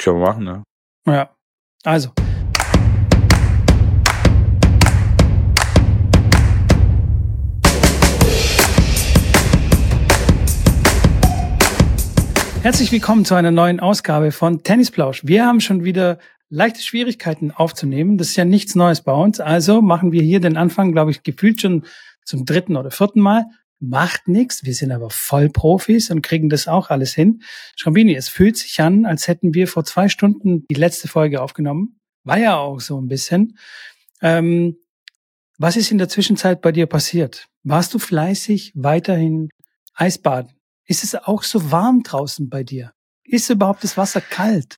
Können wir machen, ne? Ja. Also. Herzlich willkommen zu einer neuen Ausgabe von Tennisplausch. Wir haben schon wieder leichte Schwierigkeiten aufzunehmen. Das ist ja nichts Neues bei uns. Also machen wir hier den Anfang, glaube ich, gefühlt schon zum dritten oder vierten Mal. Macht nichts. Wir sind aber Vollprofis und kriegen das auch alles hin. Schrambini, es fühlt sich an, als hätten wir vor zwei Stunden die letzte Folge aufgenommen. War ja auch so ein bisschen. Ähm, was ist in der Zwischenzeit bei dir passiert? Warst du fleißig weiterhin Eisbaden? Ist es auch so warm draußen bei dir? Ist überhaupt das Wasser kalt?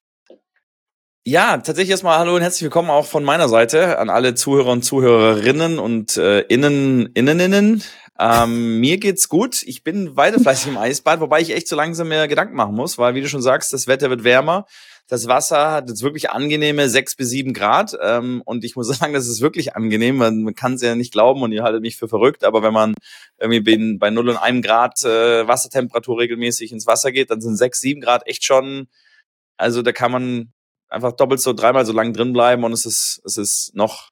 Ja, tatsächlich erstmal hallo und herzlich willkommen auch von meiner Seite an alle Zuhörer und Zuhörerinnen und äh, Innen, Inneninnen. Ähm, mir geht's gut. Ich bin weiter fleißig im Eisbad, wobei ich echt so langsam mehr Gedanken machen muss, weil wie du schon sagst, das Wetter wird wärmer. Das Wasser hat jetzt wirklich angenehme sechs bis sieben Grad. Ähm, und ich muss sagen, das ist wirklich angenehm. Man, man kann es ja nicht glauben und ihr haltet mich für verrückt. Aber wenn man irgendwie bei, 0 und 1 Grad äh, Wassertemperatur regelmäßig ins Wasser geht, dann sind sechs, sieben Grad echt schon, also da kann man einfach doppelt so, dreimal so lang drin bleiben und es ist, es ist noch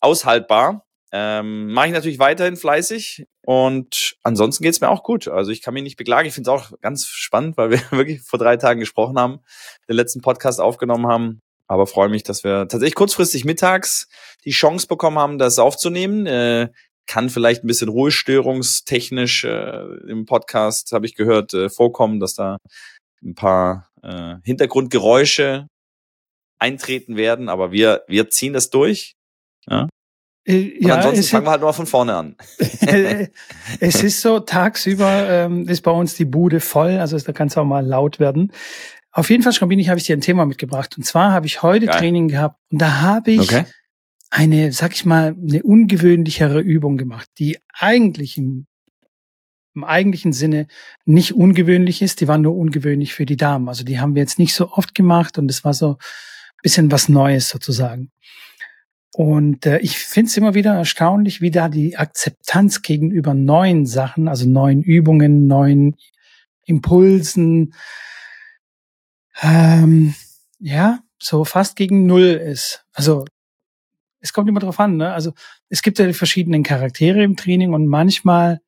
aushaltbar. Ähm, Mache ich natürlich weiterhin fleißig und ansonsten geht's mir auch gut. Also ich kann mich nicht beklagen. Ich finde es auch ganz spannend, weil wir wirklich vor drei Tagen gesprochen haben, den letzten Podcast aufgenommen haben. Aber freue mich, dass wir tatsächlich kurzfristig mittags die Chance bekommen haben, das aufzunehmen. Äh, kann vielleicht ein bisschen ruhestörungstechnisch äh, im Podcast, habe ich gehört, äh, vorkommen, dass da ein paar äh, Hintergrundgeräusche eintreten werden. Aber wir, wir ziehen das durch. Ja? Äh, und ja, ansonsten fangen wir halt nur von vorne an. es ist so, tagsüber ähm, ist bei uns die Bude voll, also da kann es auch mal laut werden. Auf jeden Fall, Schrambini, habe ich dir ein Thema mitgebracht. Und zwar habe ich heute Geil. Training gehabt und da habe ich okay. eine, sag ich mal, eine ungewöhnlichere Übung gemacht, die eigentlich im, im eigentlichen Sinne nicht ungewöhnlich ist. Die war nur ungewöhnlich für die Damen. Also die haben wir jetzt nicht so oft gemacht und es war so bisschen was Neues sozusagen. Und äh, ich finde es immer wieder erstaunlich, wie da die Akzeptanz gegenüber neuen Sachen, also neuen Übungen, neuen Impulsen, ähm, ja, so fast gegen Null ist. Also es kommt immer drauf an, ne? Also es gibt ja die verschiedenen Charaktere im Training und manchmal,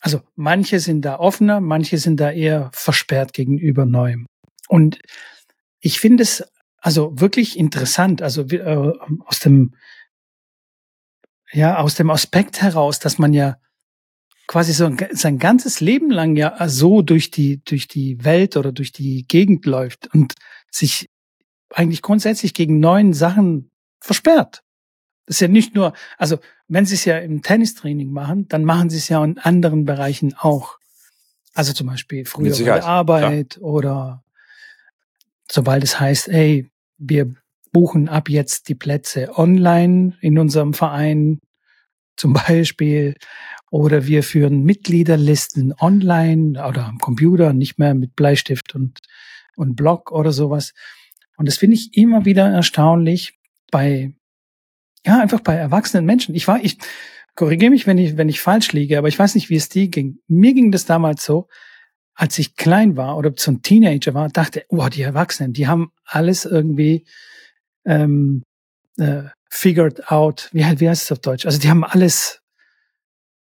also manche sind da offener, manche sind da eher versperrt gegenüber Neuem. Und ich finde es also wirklich interessant, also äh, aus dem ja aus dem Aspekt heraus, dass man ja quasi so sein ganzes Leben lang ja so durch die durch die Welt oder durch die Gegend läuft und sich eigentlich grundsätzlich gegen neuen Sachen versperrt. Das ist ja nicht nur, also wenn sie es ja im Tennistraining machen, dann machen sie es ja in anderen Bereichen auch. Also zum Beispiel früher bei der Arbeit klar. oder sobald es heißt, ey, wir buchen ab jetzt die Plätze online in unserem Verein zum Beispiel oder wir führen Mitgliederlisten online oder am Computer, nicht mehr mit Bleistift und, und Block oder sowas. Und das finde ich immer wieder erstaunlich bei, ja, einfach bei erwachsenen Menschen. Ich war, ich korrigiere mich, wenn ich, wenn ich falsch liege, aber ich weiß nicht, wie es dir ging. Mir ging das damals so, als ich klein war oder so ein Teenager war, dachte, oh, die Erwachsenen, die haben alles irgendwie ähm, äh, figured out. Wie, wie heißt es auf Deutsch? Also die haben alles,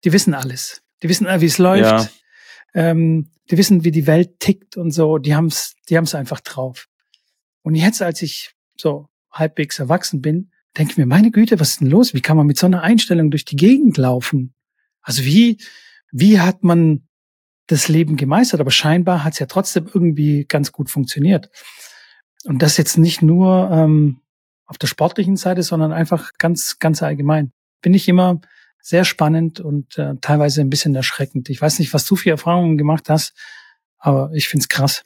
die wissen alles. Die wissen, äh, wie es läuft. Ja. Ähm, die wissen, wie die Welt tickt und so. Die haben es die haben's einfach drauf. Und jetzt, als ich so halbwegs erwachsen bin, denke ich mir, meine Güte, was ist denn los? Wie kann man mit so einer Einstellung durch die Gegend laufen? Also wie, wie hat man das Leben gemeistert, aber scheinbar hat es ja trotzdem irgendwie ganz gut funktioniert. Und das jetzt nicht nur ähm, auf der sportlichen Seite, sondern einfach ganz, ganz allgemein. Finde ich immer sehr spannend und äh, teilweise ein bisschen erschreckend. Ich weiß nicht, was du für Erfahrungen gemacht hast, aber ich find's krass.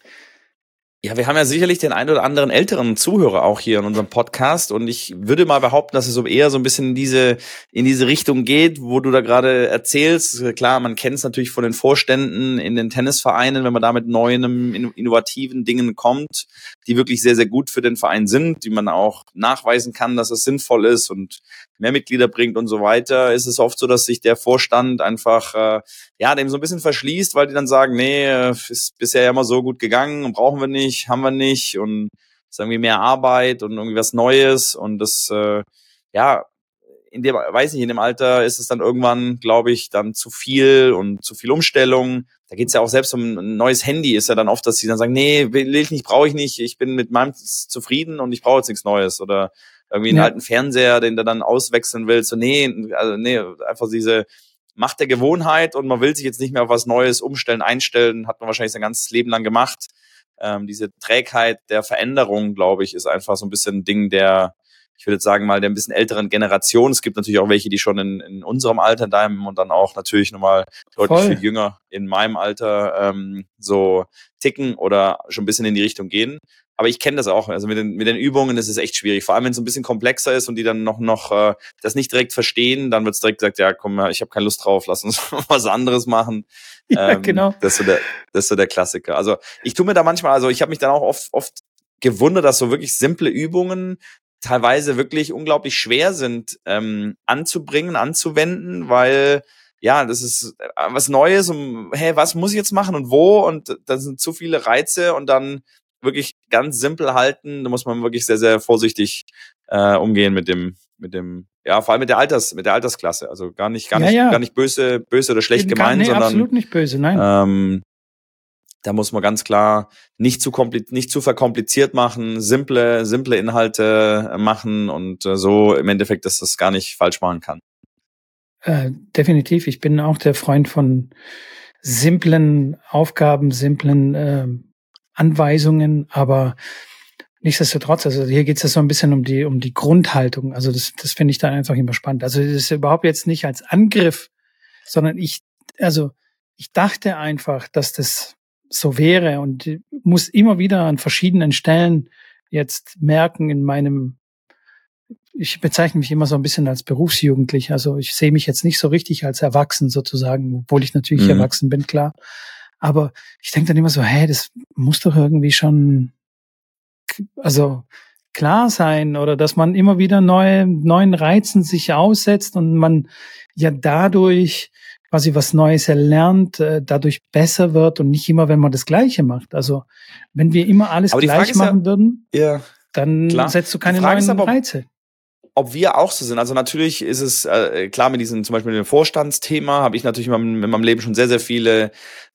Ja, wir haben ja sicherlich den einen oder anderen älteren Zuhörer auch hier in unserem Podcast und ich würde mal behaupten, dass es so eher so ein bisschen in diese in diese Richtung geht, wo du da gerade erzählst. Klar, man kennt es natürlich von den Vorständen in den Tennisvereinen, wenn man da mit neuen innovativen Dingen kommt, die wirklich sehr sehr gut für den Verein sind, die man auch nachweisen kann, dass es sinnvoll ist und mehr Mitglieder bringt und so weiter, ist es oft so, dass sich der Vorstand einfach äh, ja dem so ein bisschen verschließt, weil die dann sagen, nee, ist bisher ja immer so gut gegangen, brauchen wir nicht haben wir nicht und ist irgendwie mehr Arbeit und irgendwie was Neues und das, äh, ja, in dem, weiß nicht, in dem Alter ist es dann irgendwann, glaube ich, dann zu viel und zu viel Umstellung. Da geht's ja auch selbst um ein neues Handy, ist ja dann oft, dass sie dann sagen, nee, will ich nicht, brauche ich nicht, ich bin mit meinem zufrieden und ich brauche jetzt nichts Neues. Oder irgendwie einen ja. alten Fernseher, den du dann auswechseln willst. So, nee, also nee, einfach diese Macht der Gewohnheit und man will sich jetzt nicht mehr auf was Neues umstellen, einstellen, hat man wahrscheinlich sein ganzes Leben lang gemacht. Ähm, diese Trägheit der Veränderung, glaube ich, ist einfach so ein bisschen ein Ding der, ich würde jetzt sagen mal, der ein bisschen älteren Generation. Es gibt natürlich auch welche, die schon in, in unserem Alter, deinem und dann auch natürlich nochmal deutlich Voll. viel jünger in meinem Alter ähm, so ticken oder schon ein bisschen in die Richtung gehen. Aber ich kenne das auch. Also mit den, mit den Übungen ist es echt schwierig. Vor allem, wenn es ein bisschen komplexer ist und die dann noch, noch äh, das nicht direkt verstehen, dann wird es direkt gesagt, ja, komm, ich habe keine Lust drauf, lass uns was anderes machen. Ja, ähm, genau. Das ist, so der, das ist so der Klassiker. Also ich tue mir da manchmal, also ich habe mich dann auch oft, oft gewundert, dass so wirklich simple Übungen teilweise wirklich unglaublich schwer sind ähm, anzubringen, anzuwenden, weil ja, das ist äh, was Neues und hey, was muss ich jetzt machen und wo und da sind zu viele Reize und dann wirklich ganz simpel halten, da muss man wirklich sehr, sehr vorsichtig äh, umgehen mit dem, mit dem, ja, vor allem mit der Alters, mit der Altersklasse. Also gar nicht, gar nicht, ja, ja. gar nicht böse, böse oder schlecht gemeint, nee, sondern absolut nicht böse, nein. Ähm, da muss man ganz klar nicht zu kompliziert, nicht zu verkompliziert machen, simple, simple Inhalte machen und äh, so im Endeffekt, dass das gar nicht falsch machen kann. Äh, definitiv. Ich bin auch der Freund von simplen Aufgaben, simplen äh, Anweisungen, aber nichtsdestotrotz, also hier geht es ja so ein bisschen um die, um die Grundhaltung. Also das, das finde ich dann einfach immer spannend. Also das ist überhaupt jetzt nicht als Angriff, sondern ich, also ich dachte einfach, dass das so wäre und muss immer wieder an verschiedenen Stellen jetzt merken in meinem, ich bezeichne mich immer so ein bisschen als Berufsjugendlich. Also ich sehe mich jetzt nicht so richtig als erwachsen sozusagen, obwohl ich natürlich mhm. erwachsen bin, klar. Aber ich denke dann immer so, hey, das muss doch irgendwie schon, also klar sein oder dass man immer wieder neue, neuen Reizen sich aussetzt und man ja dadurch quasi was Neues erlernt, äh, dadurch besser wird und nicht immer, wenn man das Gleiche macht. Also wenn wir immer alles gleich machen ja, würden, ja, dann klar. setzt du keine neuen aber, Reize ob wir auch so sind. Also natürlich ist es äh, klar mit diesem zum Beispiel mit dem Vorstandsthema habe ich natürlich in meinem, in meinem Leben schon sehr sehr viele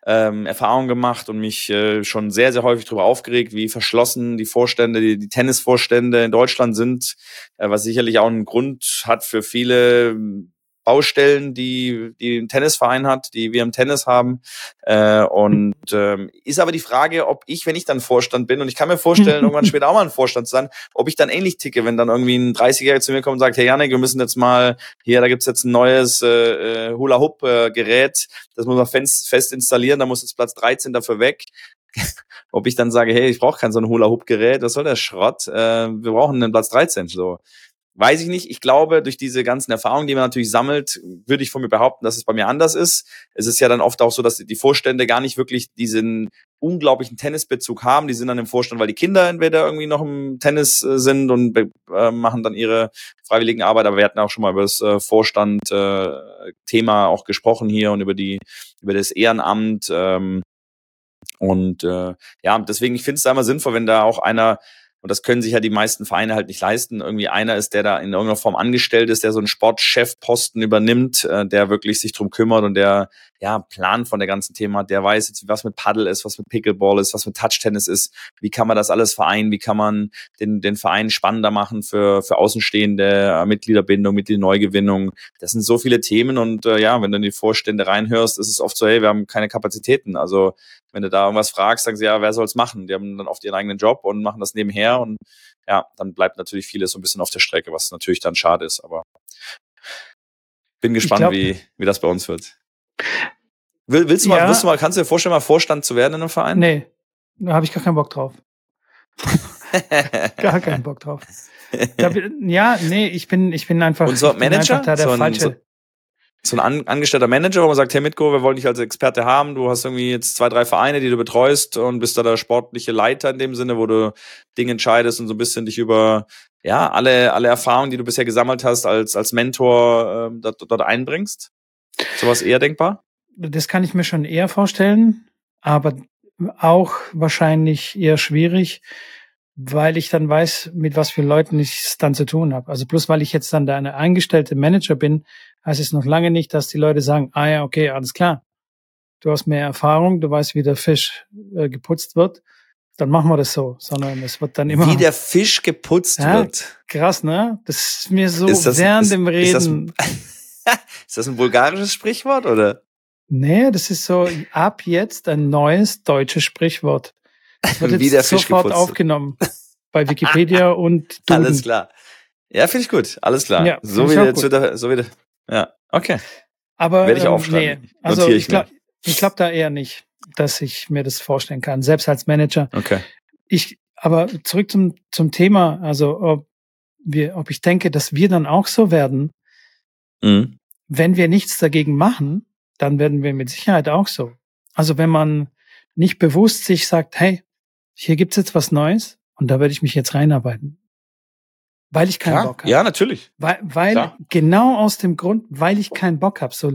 ähm, Erfahrungen gemacht und mich äh, schon sehr sehr häufig darüber aufgeregt, wie verschlossen die Vorstände, die, die Tennisvorstände in Deutschland sind, äh, was sicherlich auch einen Grund hat für viele Baustellen, die, die ein Tennisverein hat, die wir im Tennis haben. Äh, und ähm, ist aber die Frage, ob ich, wenn ich dann Vorstand bin, und ich kann mir vorstellen, irgendwann später auch mal ein Vorstand zu sein, ob ich dann ähnlich ticke, wenn dann irgendwie ein 30-Jähriger zu mir kommt und sagt, hey Janik, wir müssen jetzt mal, hier, da gibt's jetzt ein neues äh, äh Hula-Hoop-Gerät, das muss man fest, fest installieren, da muss jetzt Platz 13 dafür weg. ob ich dann sage, hey, ich brauche kein so ein Hula-Hoop-Gerät, was soll der Schrott? Äh, wir brauchen einen Platz 13 so. Weiß ich nicht. Ich glaube, durch diese ganzen Erfahrungen, die man natürlich sammelt, würde ich von mir behaupten, dass es bei mir anders ist. Es ist ja dann oft auch so, dass die Vorstände gar nicht wirklich diesen unglaublichen Tennisbezug haben. Die sind dann im Vorstand, weil die Kinder entweder irgendwie noch im Tennis äh, sind und äh, machen dann ihre freiwilligen Arbeit. Aber wir hatten auch schon mal über das äh, Vorstand-Thema auch gesprochen hier und über die über das Ehrenamt. Ähm, und äh, ja, deswegen, ich finde es da immer sinnvoll, wenn da auch einer und das können sich ja die meisten Vereine halt nicht leisten. Irgendwie einer ist, der da in irgendeiner Form angestellt ist, der so einen Sportchefposten übernimmt, äh, der wirklich sich drum kümmert und der ja Plan von der ganzen Thema hat. Der weiß jetzt, was mit Paddle ist, was mit Pickleball ist, was mit Touchtennis ist. Wie kann man das alles vereinen? Wie kann man den, den Verein spannender machen für, für Außenstehende, äh, Mitgliederbindung, Mitgliederneugewinnung? Das sind so viele Themen und äh, ja, wenn du in die Vorstände reinhörst, ist es oft so, hey, wir haben keine Kapazitäten. Also wenn du da irgendwas fragst, sagen sie, ja, wer soll's machen? Die haben dann oft ihren eigenen Job und machen das nebenher und ja, dann bleibt natürlich vieles so ein bisschen auf der Strecke, was natürlich dann schade ist, aber bin gespannt, glaub, wie, wie das bei uns wird. Will, willst du mal, ja. willst du mal, kannst du dir vorstellen, mal Vorstand zu werden in einem Verein? Nee, da habe ich gar keinen Bock drauf. gar keinen Bock drauf. Da, ja, nee, ich bin, ich bin einfach, Und so Manager? Einfach da der so ein, falsche. So so ein an, angestellter Manager, wo man sagt, hey Mitko, wir wollen dich als Experte haben. Du hast irgendwie jetzt zwei, drei Vereine, die du betreust und bist da der sportliche Leiter in dem Sinne, wo du Dinge entscheidest und so ein bisschen dich über ja alle alle Erfahrungen, die du bisher gesammelt hast, als als Mentor ähm, dort, dort einbringst. Sowas eher denkbar? Das kann ich mir schon eher vorstellen, aber auch wahrscheinlich eher schwierig, weil ich dann weiß, mit was für Leuten ich es dann zu tun habe. Also bloß weil ich jetzt dann der eine eingestellte Manager bin, heißt es noch lange nicht, dass die Leute sagen, ah ja, okay, alles klar. Du hast mehr Erfahrung, du weißt, wie der Fisch äh, geputzt wird, dann machen wir das so, sondern es wird dann immer. Wie der Fisch geputzt ja, wird. Krass, ne? Das ist mir so ist das, während ist, dem Reden. Ist das, ist das ein bulgarisches Sprichwort, oder? Nee, das ist so ab jetzt ein neues deutsches Sprichwort. Das wird Wie jetzt sofort geputzt. aufgenommen. Bei Wikipedia und Duden. Alles klar. Ja, finde ich gut. Alles klar. Ja, so wie jetzt wieder, so wie ja, okay. Aber werde ich ähm, aufschreiben. Nee, also ich, ich glaube glaub da eher nicht, dass ich mir das vorstellen kann, selbst als Manager. Okay. Ich, aber zurück zum zum Thema, also ob wir, ob ich denke, dass wir dann auch so werden, mhm. wenn wir nichts dagegen machen, dann werden wir mit Sicherheit auch so. Also wenn man nicht bewusst sich sagt, hey, hier gibt's jetzt was Neues und da werde ich mich jetzt reinarbeiten. Weil ich keinen Klar, Bock habe. Ja, natürlich. Weil, weil genau aus dem Grund, weil ich keinen Bock habe. So,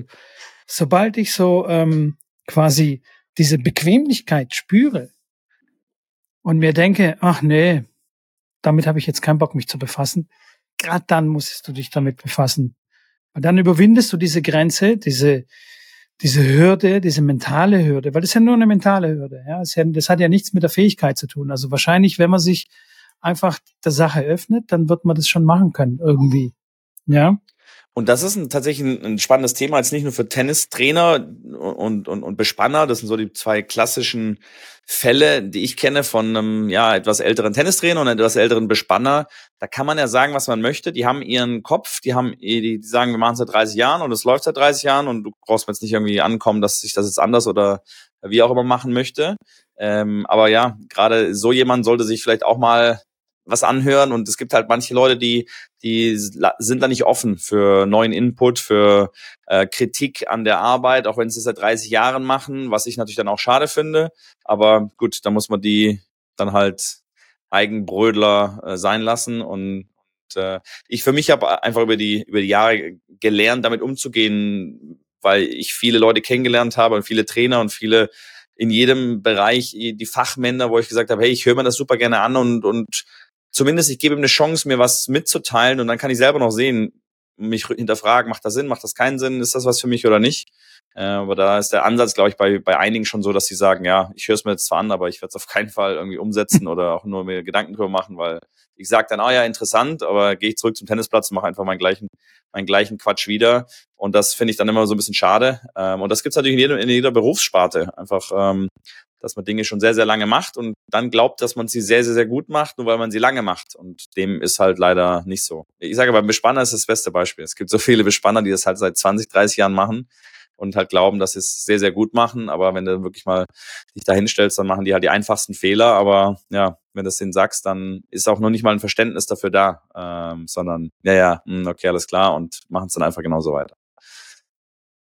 sobald ich so ähm, quasi diese Bequemlichkeit spüre und mir denke, ach nee, damit habe ich jetzt keinen Bock, mich zu befassen, gerade dann musst du dich damit befassen. Und dann überwindest du diese Grenze, diese, diese Hürde, diese mentale Hürde, weil das ist ja nur eine mentale Hürde. Ja, das hat ja nichts mit der Fähigkeit zu tun. Also wahrscheinlich, wenn man sich einfach der Sache öffnet, dann wird man das schon machen können irgendwie. Ja. Und das ist ein, tatsächlich ein, spannendes Thema, jetzt nicht nur für Tennistrainer und, und, und Bespanner. Das sind so die zwei klassischen Fälle, die ich kenne von einem ja, etwas älteren Tennistrainer und einem etwas älteren Bespanner. Da kann man ja sagen, was man möchte. Die haben ihren Kopf, die haben, die, die sagen, wir machen es seit 30 Jahren und es läuft seit 30 Jahren und du brauchst mir jetzt nicht irgendwie ankommen, dass ich das jetzt anders oder wie auch immer machen möchte. Ähm, aber ja, gerade so jemand sollte sich vielleicht auch mal was anhören und es gibt halt manche Leute, die die sind da nicht offen für neuen Input, für äh, Kritik an der Arbeit, auch wenn sie es seit 30 Jahren machen, was ich natürlich dann auch schade finde. Aber gut, da muss man die dann halt Eigenbrödler äh, sein lassen und, äh, ich für mich habe einfach über die über die Jahre gelernt, damit umzugehen, weil ich viele Leute kennengelernt habe und viele Trainer und viele in jedem Bereich die Fachmänner, wo ich gesagt habe, hey, ich höre mir das super gerne an und und zumindest ich gebe ihm eine Chance, mir was mitzuteilen und dann kann ich selber noch sehen, mich hinterfragen, macht das Sinn, macht das keinen Sinn, ist das was für mich oder nicht? Äh, aber da ist der Ansatz, glaube ich, bei, bei einigen schon so, dass sie sagen, ja, ich höre es mir jetzt zwar an, aber ich werde es auf keinen Fall irgendwie umsetzen oder auch nur mir Gedanken drüber machen, weil ich sage dann, ah ja, interessant, aber gehe ich zurück zum Tennisplatz und mache einfach meinen gleichen, meinen gleichen Quatsch wieder. Und das finde ich dann immer so ein bisschen schade. Ähm, und das gibt's natürlich in, jedem, in jeder Berufssparte. Einfach, ähm, dass man Dinge schon sehr, sehr lange macht und dann glaubt, dass man sie sehr, sehr, sehr gut macht, nur weil man sie lange macht. Und dem ist halt leider nicht so. Ich sage, beim Bespanner ist das beste Beispiel. Es gibt so viele Bespanner, die das halt seit 20, 30 Jahren machen und halt glauben, dass sie es sehr, sehr gut machen. Aber wenn du wirklich mal dich da hinstellst, dann machen die halt die einfachsten Fehler. Aber ja, wenn du es denen sagst, dann ist auch noch nicht mal ein Verständnis dafür da, ähm, sondern ja, ja, mh, hm, okay, alles klar und machen es dann einfach genauso weiter.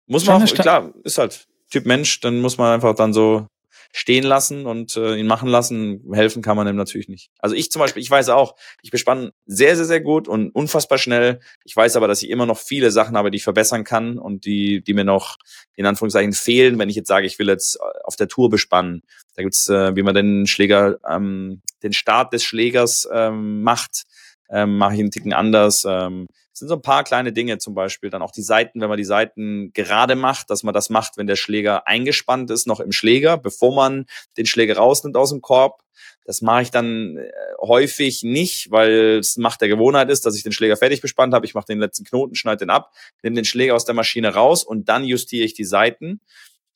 Muss man auch, klar, ist halt Typ Mensch, dann muss man einfach dann so stehen lassen und äh, ihn machen lassen. Helfen kann man ihm natürlich nicht. Also ich zum Beispiel, ich weiß auch, ich bespanne sehr, sehr, sehr gut und unfassbar schnell. Ich weiß aber, dass ich immer noch viele Sachen habe, die ich verbessern kann und die, die mir noch in Anführungszeichen fehlen, wenn ich jetzt sage, ich will jetzt äh, auf der Tour bespannen. Da gibt's, äh, wie man den Schläger, ähm, den Start des Schlägers ähm, macht, ähm, mache ich einen Ticken anders. Ähm, es sind so ein paar kleine Dinge, zum Beispiel dann auch die Seiten, wenn man die Seiten gerade macht, dass man das macht, wenn der Schläger eingespannt ist, noch im Schläger, bevor man den Schläger rausnimmt aus dem Korb. Das mache ich dann äh, häufig nicht, weil es Macht der Gewohnheit ist, dass ich den Schläger fertig bespannt habe. Ich mache den letzten Knoten, schneide den ab, nehme den Schläger aus der Maschine raus und dann justiere ich die Seiten.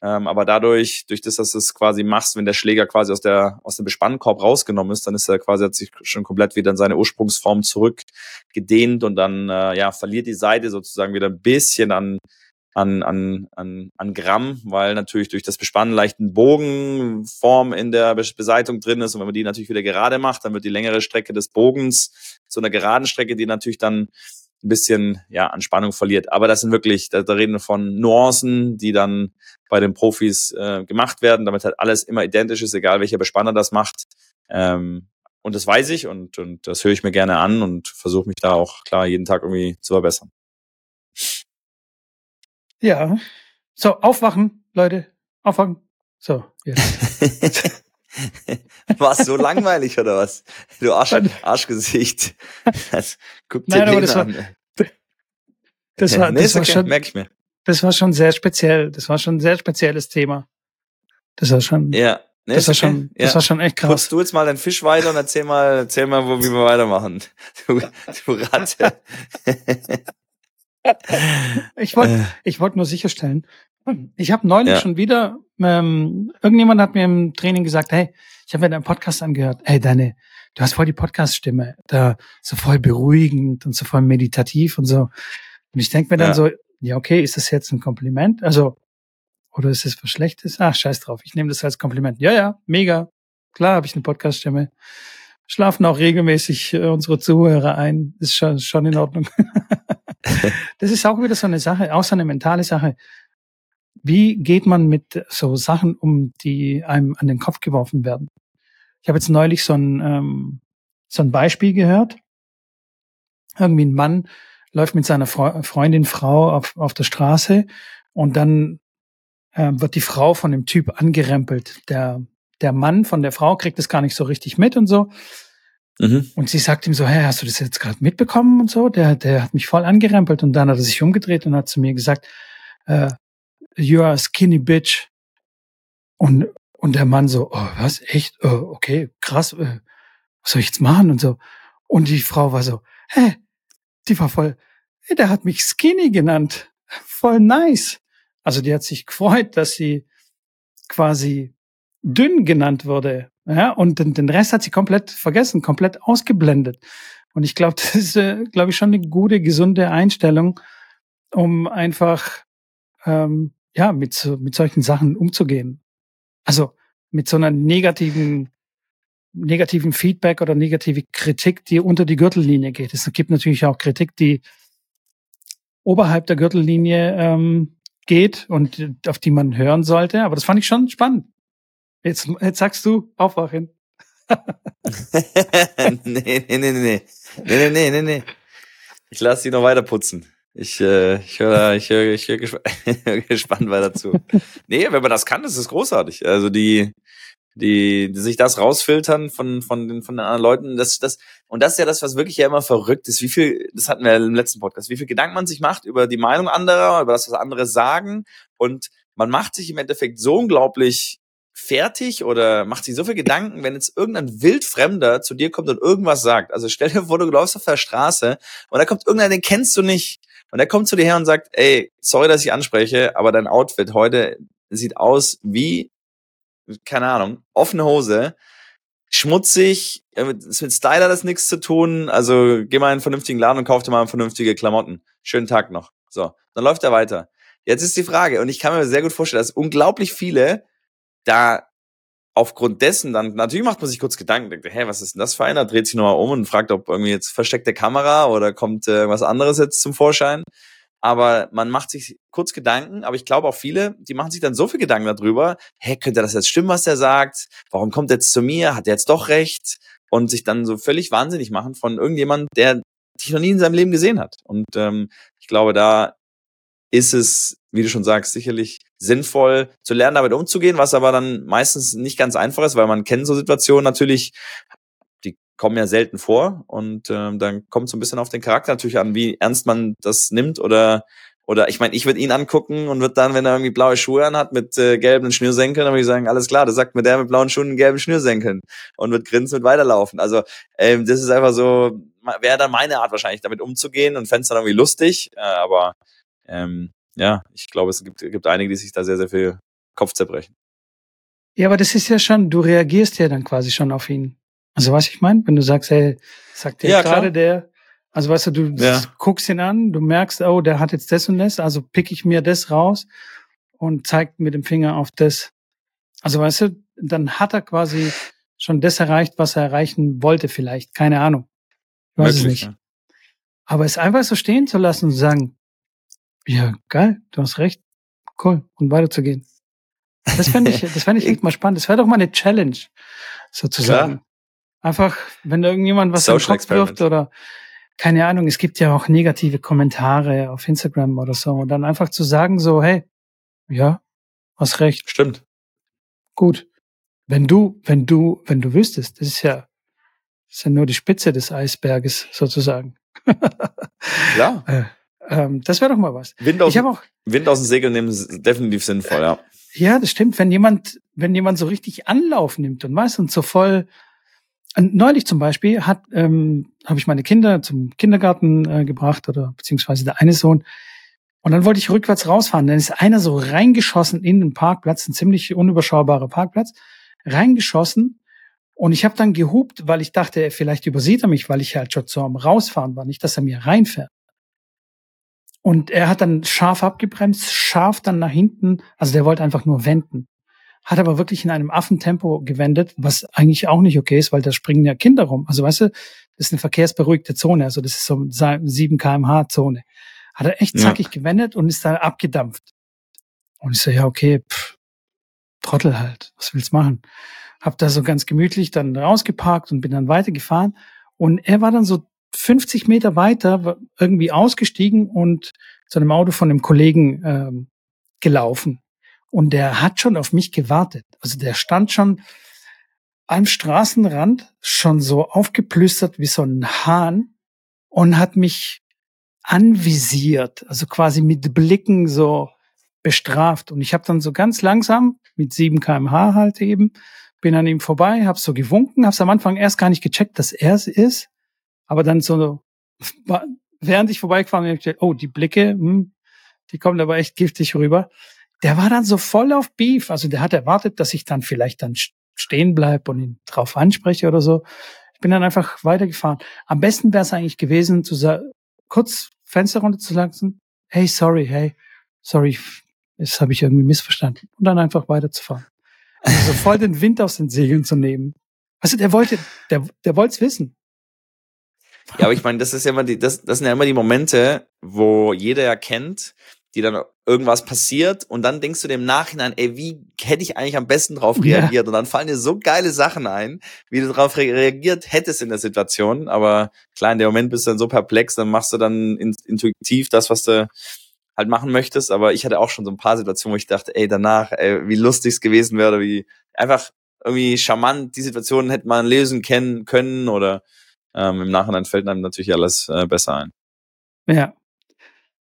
Ähm, aber dadurch, durch das, dass du es quasi machst, wenn der Schläger quasi aus der aus dem Bespannkorb rausgenommen ist, dann ist er quasi hat sich schon komplett wieder in seine Ursprungsform zurückgedehnt und dann äh, ja verliert die Seite sozusagen wieder ein bisschen an an, an, an, an Gramm, weil natürlich durch das Bespannen leicht ein Bogenform in der Beseitung drin ist. Und wenn man die natürlich wieder gerade macht, dann wird die längere Strecke des Bogens zu einer geraden Strecke, die natürlich dann ein bisschen ja, an Spannung verliert. Aber das sind wirklich, da, da reden wir von Nuancen, die dann bei den Profis äh, gemacht werden, damit halt alles immer identisch ist, egal welcher Bespanner das macht. Ähm, und das weiß ich und, und das höre ich mir gerne an und versuche mich da auch klar jeden Tag irgendwie zu verbessern. Ja. So, aufwachen, Leute. Aufwachen. So, jetzt. War so langweilig oder was? Du Arsch, Arschgesicht. Das, guck dir Nein, aber den das war, an. das war, das war okay, schon, merk ich mir. das war schon sehr speziell. Das war schon ein sehr spezielles Thema. Das war schon, Ja. Nee, das war schon, das ja. war schon echt Putz krass. du jetzt mal den Fisch weiter und erzähl mal, erzähl mal, wo, wie wir weitermachen. Du, du Ratte. Ich wollte, Äh, ich wollte nur sicherstellen. Ich habe neulich Ja. schon wieder, ähm, irgendjemand hat mir im Training gesagt, hey, ich habe mir deinen Podcast angehört. Hey, deine, du hast voll die Podcast-Stimme, da so voll beruhigend und so voll meditativ und so. Und ich denke mir dann Ja. so, ja, okay, ist das jetzt ein Kompliment? Also, oder ist das was Schlechtes? Ach, scheiß drauf, ich nehme das als Kompliment. Ja, ja, mega. Klar habe ich eine Podcast-Stimme. Schlafen auch regelmäßig äh, unsere Zuhörer ein. Ist schon, schon in Ordnung. das ist auch wieder so eine Sache, auch so eine mentale Sache. Wie geht man mit so Sachen um, die einem an den Kopf geworfen werden? Ich habe jetzt neulich so ein, ähm, so ein Beispiel gehört. Irgendwie ein Mann läuft mit seiner Fre Freundin, Frau auf, auf der Straße und dann ähm, wird die Frau von dem Typ angerempelt. Der, der Mann von der Frau kriegt das gar nicht so richtig mit und so. mhm. Und sie sagt ihm so, hey, hast du das jetzt gerade mitbekommen und so? Der, der hat mich voll angerempelt und dann hat er sich umgedreht und hat zu mir gesagt, äh, you are a skinny bitch. Und, und der Mann so, oh, was, echt? Oh, okay, krass, äh, was soll ich jetzt machen und so. Und die Frau war so, hä, die war voll, hey, der hat mich skinny genannt. Voll nice. Also die hat sich gefreut, dass sie quasi dünn genannt wurde. Ja, und den, den Rest hat sie komplett vergessen, komplett ausgeblendet. Und ich glaube, das ist, äh, glaube ich, schon eine gute, gesunde Einstellung, um einfach ähm, ja, mit, mit solchen Sachen umzugehen. Also mit so einer negativen, negativen Feedback oder negative Kritik, die unter die Gürtellinie geht. Es gibt natürlich auch Kritik, die oberhalb der Gürtellinie ähm, geht und auf die man hören sollte. Aber das fand ich schon spannend. Jetzt, jetzt sagst du, aufwachen. nee, nee, nee, nee. Nee, nee, nee, nee, nee. Ich lasse sie noch weiter putzen. Ich, äh, ich höre, ich höre, ich höre gesp gespannt weiter zu. Nee, wenn man das kann, das ist großartig. Also die, die, die sich das rausfiltern von, von den, von den anderen Leuten, das, das, und das ist ja das, was wirklich ja immer verrückt ist. Wie viel, das hatten wir im letzten Podcast, wie viel Gedanken man sich macht über die Meinung anderer, über das, was andere sagen. Und man macht sich im Endeffekt so unglaublich fertig oder macht sich so viel Gedanken, wenn jetzt irgendein Wildfremder zu dir kommt und irgendwas sagt. Also stell dir vor, du läufst auf der Straße und da kommt irgendeiner, den kennst du nicht. Und der kommt zu dir her und sagt, ey, sorry, dass ich anspreche, aber dein Outfit heute sieht aus wie, keine Ahnung, offene Hose, schmutzig, äh, mit, mit Style hat das nichts zu tun. Also geh mal in einen vernünftigen Laden und kauf dir mal vernünftige Klamotten. Schönen Tag noch. So, dann läuft er weiter. Jetzt ist die Frage, und ich kann mir sehr gut vorstellen, dass unglaublich viele da aufgrund dessen dann, natürlich macht man sich kurz Gedanken, denkt, hä, was ist denn das für einer? Dreht sich nochmal um und fragt, ob irgendwie jetzt versteckte Kamera oder kommt äh, was anderes jetzt zum Vorschein. Aber man macht sich kurz Gedanken, aber ich glaube auch viele, die machen sich dann so viel Gedanken darüber, hä, könnte das jetzt stimmen, was der sagt? Warum kommt er jetzt zu mir? Hat er jetzt doch recht? Und sich dann so völlig wahnsinnig machen von irgendjemand, der dich noch nie in seinem Leben gesehen hat. Und ähm, ich glaube, da ist es, wie du schon sagst, sicherlich sinnvoll zu lernen, damit umzugehen, was aber dann meistens nicht ganz einfach ist, weil man kennt so Situationen natürlich, die kommen ja selten vor und ähm, dann kommt so ein bisschen auf den Charakter natürlich an, wie ernst man das nimmt oder oder ich meine, ich würde ihn angucken und würde dann, wenn er irgendwie blaue Schuhe anhat mit äh, gelben Schnürsenkeln, dann würde ich sagen, alles klar, das sagt mir der mit blauen Schuhen und gelben Schnürsenkeln und wird grinsen und weiterlaufen. Also ähm, das ist einfach so, wäre dann meine Art wahrscheinlich, damit umzugehen und fände es dann irgendwie lustig, äh, aber ähm, ja, ich glaube, es gibt, gibt einige, die sich da sehr, sehr viel Kopf zerbrechen. Ja, aber das ist ja schon, du reagierst ja dann quasi schon auf ihn. Also was ich meine, wenn du sagst, hey, sagt dir Ja, gerade der, also weißt du, du Ja. guckst ihn an, du merkst, oh, der hat jetzt das und das, also pick ich mir das raus und zeigt mit dem Finger auf das. Also weißt du, dann hat er quasi schon das erreicht, was er erreichen wollte vielleicht. Keine Ahnung. Ich weiß es Möglich, nicht. Aber es einfach so stehen zu lassen und zu sagen, ja, geil, du hast recht, cool, und weiterzugehen. Das fände ich, das fände ich echt mal spannend. Das wäre doch mal eine Challenge, sozusagen. Klar. Einfach, wenn da irgendjemand was in Social Kopf wirft oder keine Ahnung, es gibt ja auch negative Kommentare auf Instagram oder so und dann einfach zu sagen so, hey, ja, hast recht, Stimmt. gut. Wenn du, wenn du, wenn du wüsstest, das ist ja, das ist ja nur die Spitze des Eisberges sozusagen. Ja. Äh, ähm, das wäre doch mal was. Wind aus, auch, Wind aus dem Segel nehmen ist definitiv sinnvoll, ja. ja, das stimmt, wenn jemand, wenn jemand so richtig Anlauf nimmt und weiß und so voll. Und neulich zum Beispiel hat, ähm, habe ich meine Kinder zum Kindergarten äh, gebracht oder beziehungsweise der eine Sohn. Und dann wollte ich rückwärts rausfahren. Dann ist einer so reingeschossen in den Parkplatz, ein ziemlich unüberschaubarer Parkplatz, reingeschossen. Und ich habe dann gehupt, weil ich dachte, vielleicht übersieht er mich, weil ich halt schon so am Rausfahren war, nicht, dass er mir reinfährt. Und er hat dann scharf abgebremst, scharf dann nach hinten. Also der wollte einfach nur wenden. Hat aber wirklich in einem Affentempo gewendet, was eigentlich auch nicht okay ist, weil da springen ja Kinder rum. Also weißt du, das ist eine verkehrsberuhigte Zone. Also das ist so eine 7 kmh Zone. Hat er echt Ja. zackig gewendet und ist dann abgedampft. Und ich so, ja, okay, pff, Trottel halt. Was willst machen? Hab da so ganz gemütlich dann rausgeparkt und bin dann weitergefahren. Und er war dann so 50 Meter weiter irgendwie ausgestiegen und zu einem Auto von einem Kollegen ähm, gelaufen. Und der hat schon auf mich gewartet. Also der stand schon am Straßenrand, schon so aufgeplüstert wie so ein Hahn und hat mich anvisiert, also quasi mit Blicken so bestraft. Und ich habe dann so ganz langsam mit 7 kmh halt eben, bin an ihm vorbei, habe so gewunken, habe es am Anfang erst gar nicht gecheckt, dass er es ist, aber dann so, während ich vorbeigefahren bin, gedacht, oh, die Blicke, hm, die kommen aber echt giftig rüber. Der war dann so voll auf Beef, also der hat erwartet, dass ich dann vielleicht dann st- stehen bleib und ihn drauf anspreche oder so. Ich bin dann einfach weitergefahren. Am besten wäre es eigentlich gewesen, zu sagen, kurz Fenster runterzulassen, hey, sorry, hey, sorry, das habe ich irgendwie missverstanden. Und dann einfach weiterzufahren. Also so voll den Wind aus den Segeln zu nehmen. Also der wollte, der, der wollte es wissen. Ja, aber ich meine, das ist ja immer die, das, das sind ja immer die Momente, wo jeder ja kennt, die dann irgendwas passiert und dann denkst du im Nachhinein, ey, wie hätte ich eigentlich am besten drauf Ja. reagiert? Und dann fallen dir so geile Sachen ein, wie du darauf re reagiert hättest in der Situation. Aber klar, in dem Moment bist du dann so perplex, dann machst du dann in, intuitiv das, was du halt machen möchtest. Aber ich hatte auch schon so ein paar Situationen, wo ich dachte, ey, danach, ey, wie lustig es gewesen wäre, oder wie einfach irgendwie charmant die Situation hätte man lösen können oder ähm, im Nachhinein fällt einem natürlich alles äh, besser ein. Ja.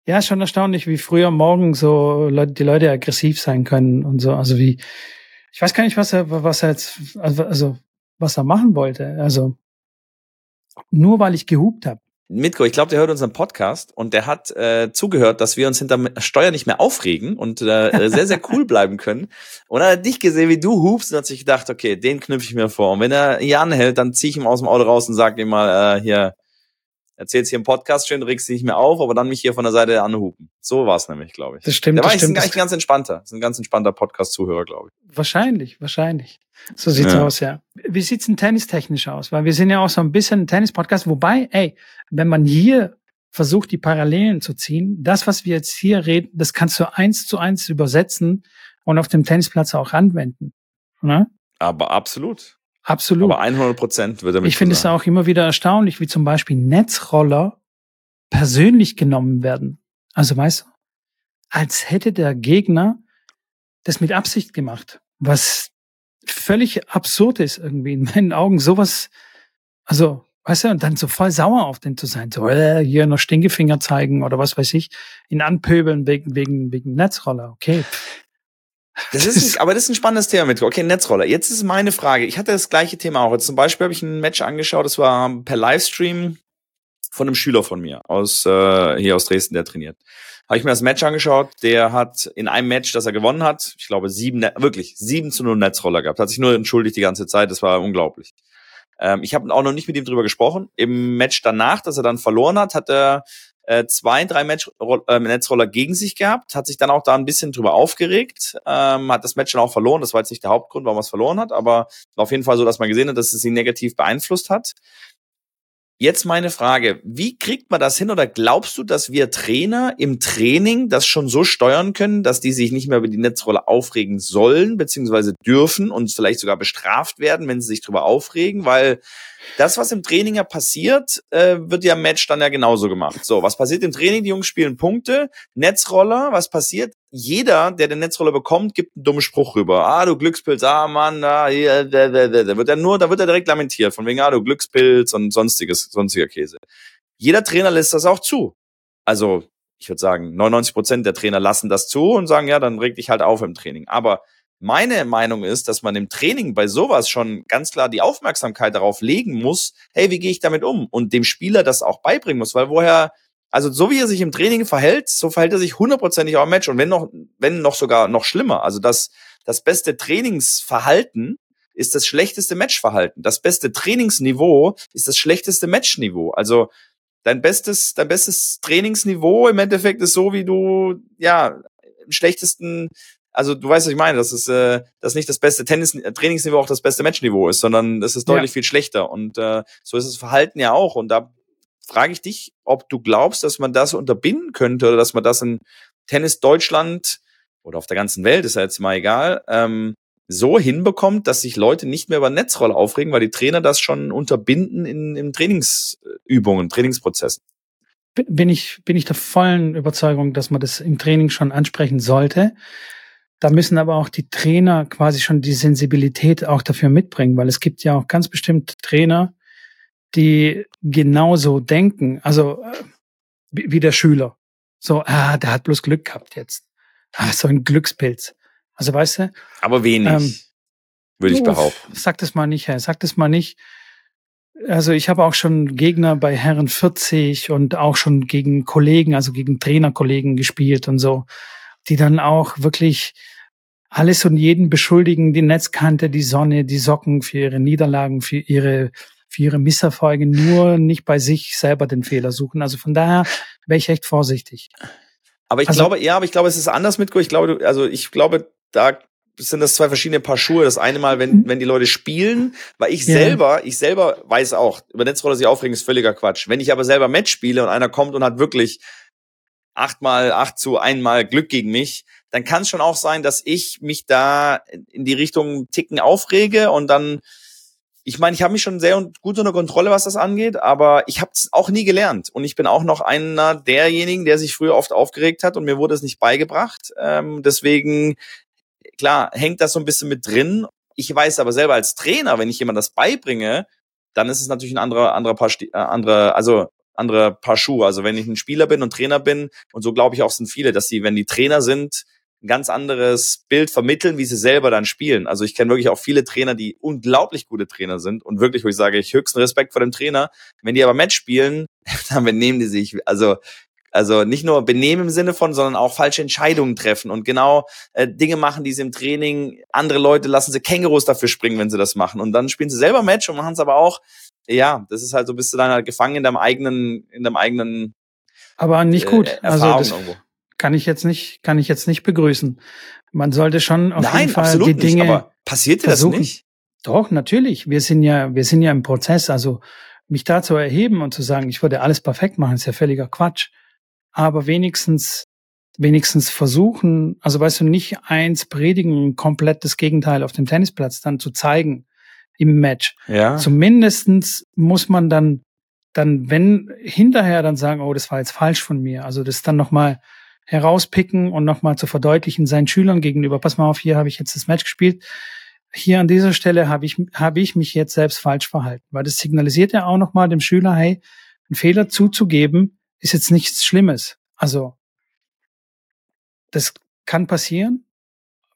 Ja, schon erstaunlich, wie früher morgen so Leute, die Leute aggressiv sein können und so. Also wie, ich weiß gar nicht, was er, was er jetzt, also, also was er machen wollte. Also nur weil ich gehupt habe. Mitko, ich glaube, der hört unseren Podcast und der hat äh, zugehört, dass wir uns hinter Steuer nicht mehr aufregen und äh, sehr, sehr cool bleiben können. Und er hat dich gesehen, wie du hupst und hat sich gedacht, okay, den knüpfe ich mir vor. Und wenn er Jan hält, dann ziehe ich ihm aus dem Auto raus und sage ihm mal, äh, hier, erzähl's hier im Podcast schön, regst dich nicht mehr auf, aber dann mich hier von der Seite anhupen. So war's nämlich, glaube ich. Das stimmt, Der war das ein, stimmt. eigentlich ein ganz entspannter. Ein ganz entspannter Podcast-Zuhörer, glaube ich. Wahrscheinlich, wahrscheinlich. So sieht's Ja. aus, ja. Wie sieht's denn tennistechnisch aus? Weil wir sind ja auch so ein bisschen ein Tennis-Podcast. Wobei, ey, wenn man hier versucht, die Parallelen zu ziehen, das, was wir jetzt hier reden, das kannst du eins zu eins übersetzen und auf dem Tennisplatz auch anwenden. Ne? Aber absolut. Absolut. Aber 100 Prozent würde damit Ich finde es auch immer wieder erstaunlich, wie zum Beispiel Netzroller persönlich genommen werden. Also weißt du, als hätte der Gegner das mit Absicht gemacht, was völlig absurd ist irgendwie in meinen Augen. Sowas, also weißt du, und dann so voll sauer auf den zu sein, so äh, hier noch Stinkefinger zeigen oder was weiß ich, ihn anpöbeln wegen wegen wegen Netzroller. Okay, Das ist, ein, aber das ist ein spannendes Thema mit. Okay, Netzroller. Jetzt ist meine Frage. Ich hatte das gleiche Thema auch. Jetzt zum Beispiel habe ich ein Match angeschaut. Das war per Livestream von einem Schüler von mir aus äh, hier aus Dresden, der trainiert. Habe ich mir das Match angeschaut. Der hat in einem Match, das er gewonnen hat, ich glaube sieben, Ne- wirklich sieben zu null Netzroller gehabt. Hat sich nur entschuldigt die ganze Zeit. Das war unglaublich. Ähm, ich habe auch noch nicht mit ihm drüber gesprochen. Im Match danach, dass er dann verloren hat, hat er äh, zwei, drei Match äh, Netzroller gegen sich gehabt, hat sich dann auch da ein bisschen drüber aufgeregt, ähm, hat das Match dann auch verloren. Das war jetzt nicht der Hauptgrund, warum er es verloren hat, aber war auf jeden Fall so, dass man gesehen hat, dass es ihn negativ beeinflusst hat. Jetzt meine Frage, wie kriegt man das hin oder glaubst du, dass wir Trainer im Training das schon so steuern können, dass die sich nicht mehr über die Netzrolle aufregen sollen, beziehungsweise dürfen und vielleicht sogar bestraft werden, wenn sie sich darüber aufregen, weil das, was im Training ja passiert, äh, wird ja im Match dann ja genauso gemacht. So, was passiert im Training? Die Jungs spielen Punkte, Netzroller, was passiert? Jeder, der den Netzroller bekommt, gibt einen dummen Spruch rüber. Ah, du Glückspilz, ah Mann, ah, hier, da, da, da, da wird er nur, da wird er direkt lamentiert, von wegen, ah, du Glückspilz und sonstiges, sonstiger Käse. Jeder Trainer lässt das auch zu. Also, ich würde sagen, 99 Prozent der Trainer lassen das zu und sagen, ja, dann reg dich halt auf im Training. Aber meine Meinung ist, dass man im Training bei sowas schon ganz klar die Aufmerksamkeit darauf legen muss, hey, wie gehe ich damit um? Und dem Spieler das auch beibringen muss, weil woher, also so wie er sich im Training verhält, so verhält er sich hundertprozentig auch im Match und wenn noch, wenn noch sogar noch schlimmer. Also das, das beste Trainingsverhalten ist das schlechteste Matchverhalten. Das beste Trainingsniveau ist das schlechteste Matchniveau. Also dein bestes, dein bestes Trainingsniveau im Endeffekt ist so, wie du, ja, im schlechtesten also du weißt, was ich meine, dass es äh, dass nicht das beste Tennis äh, Trainingsniveau auch das beste Matchniveau ist, sondern es ist deutlich ja. viel schlechter und äh, so ist das Verhalten ja auch und da frage ich dich, ob du glaubst, dass man das unterbinden könnte oder dass man das in Tennis Deutschland oder auf der ganzen Welt, ist ja jetzt mal egal, ähm, so hinbekommt, dass sich Leute nicht mehr über Netzrolle aufregen, weil die Trainer das schon unterbinden in, in Trainingsübungen, Trainingsprozessen. Bin ich, bin ich der vollen Überzeugung, dass man das im Training schon ansprechen sollte. Da müssen aber auch die Trainer quasi schon die Sensibilität auch dafür mitbringen, weil es gibt ja auch ganz bestimmt Trainer, die genauso denken, also äh, wie der Schüler. So, ah, der hat bloß Glück gehabt jetzt. Ah, so ein Glückspilz. Also weißt du? Aber wenig, ähm, würde ich behaupten. Sag das mal nicht, Herr. Sag das mal nicht. Also ich habe auch schon Gegner bei Herren 40 und auch schon gegen Kollegen, also gegen Trainerkollegen gespielt und so die dann auch wirklich alles und jeden beschuldigen, die Netzkante, die Sonne, die Socken für ihre Niederlagen, für ihre für ihre Misserfolge, nur nicht bei sich selber den Fehler suchen. Also von daher wäre ich echt vorsichtig. Aber ich also, glaube, ja, aber ich glaube, es ist anders mit, ich glaube, also ich glaube, da sind das zwei verschiedene Paar Schuhe. Das eine Mal, wenn, mhm. wenn die Leute spielen, weil ich ja. selber, ich selber weiß auch, über Netzroller sich aufregen ist völliger Quatsch. Wenn ich aber selber Match spiele und einer kommt und hat wirklich achtmal, acht zu einmal Glück gegen mich, dann kann es schon auch sein, dass ich mich da in die Richtung Ticken aufrege und dann, ich meine, ich habe mich schon sehr gut unter Kontrolle, was das angeht, aber ich habe es auch nie gelernt und ich bin auch noch einer derjenigen, der sich früher oft aufgeregt hat und mir wurde es nicht beigebracht. Ähm, deswegen, klar, hängt das so ein bisschen mit drin. Ich weiß aber selber als Trainer, wenn ich jemand das beibringe, dann ist es natürlich ein anderer, anderer Paar, äh, andere, also andere Paar Schuhe. Also wenn ich ein Spieler bin und Trainer bin, und so glaube ich auch sind viele, dass sie, wenn die Trainer sind, ein ganz anderes Bild vermitteln, wie sie selber dann spielen. Also ich kenne wirklich auch viele Trainer, die unglaublich gute Trainer sind und wirklich, wo ich sage, ich höchsten Respekt vor dem Trainer. Wenn die aber Match spielen, dann benehmen die sich, also also nicht nur benehmen im Sinne von, sondern auch falsche Entscheidungen treffen und genau äh, Dinge machen, die sie im Training, andere Leute lassen sie Kängurus dafür springen, wenn sie das machen. Und dann spielen sie selber Match und machen es aber auch ja, das ist halt so, bist du dann halt gefangen in deinem eigenen, in deinem eigenen. Aber nicht gut. Äh, also das irgendwo. Kann ich jetzt nicht, kann ich jetzt nicht begrüßen. Man sollte schon auf Nein, jeden Fall die Dinge. Nicht, aber passiert dir das nicht? Doch, natürlich. Wir sind ja, wir sind ja im Prozess. Also mich da zu erheben und zu sagen, ich würde alles perfekt machen, ist ja völliger Quatsch. Aber wenigstens, wenigstens versuchen, also weißt du, nicht eins predigen, komplett das Gegenteil auf dem Tennisplatz dann zu zeigen im Match. Ja. Zumindestens muss man dann, dann, wenn hinterher dann sagen, oh, das war jetzt falsch von mir, also das dann nochmal herauspicken und nochmal zu verdeutlichen seinen Schülern gegenüber, pass mal auf, hier habe ich jetzt das Match gespielt, hier an dieser Stelle habe ich, habe ich mich jetzt selbst falsch verhalten, weil das signalisiert ja auch nochmal dem Schüler, hey, einen Fehler zuzugeben, ist jetzt nichts Schlimmes. Also, das kann passieren,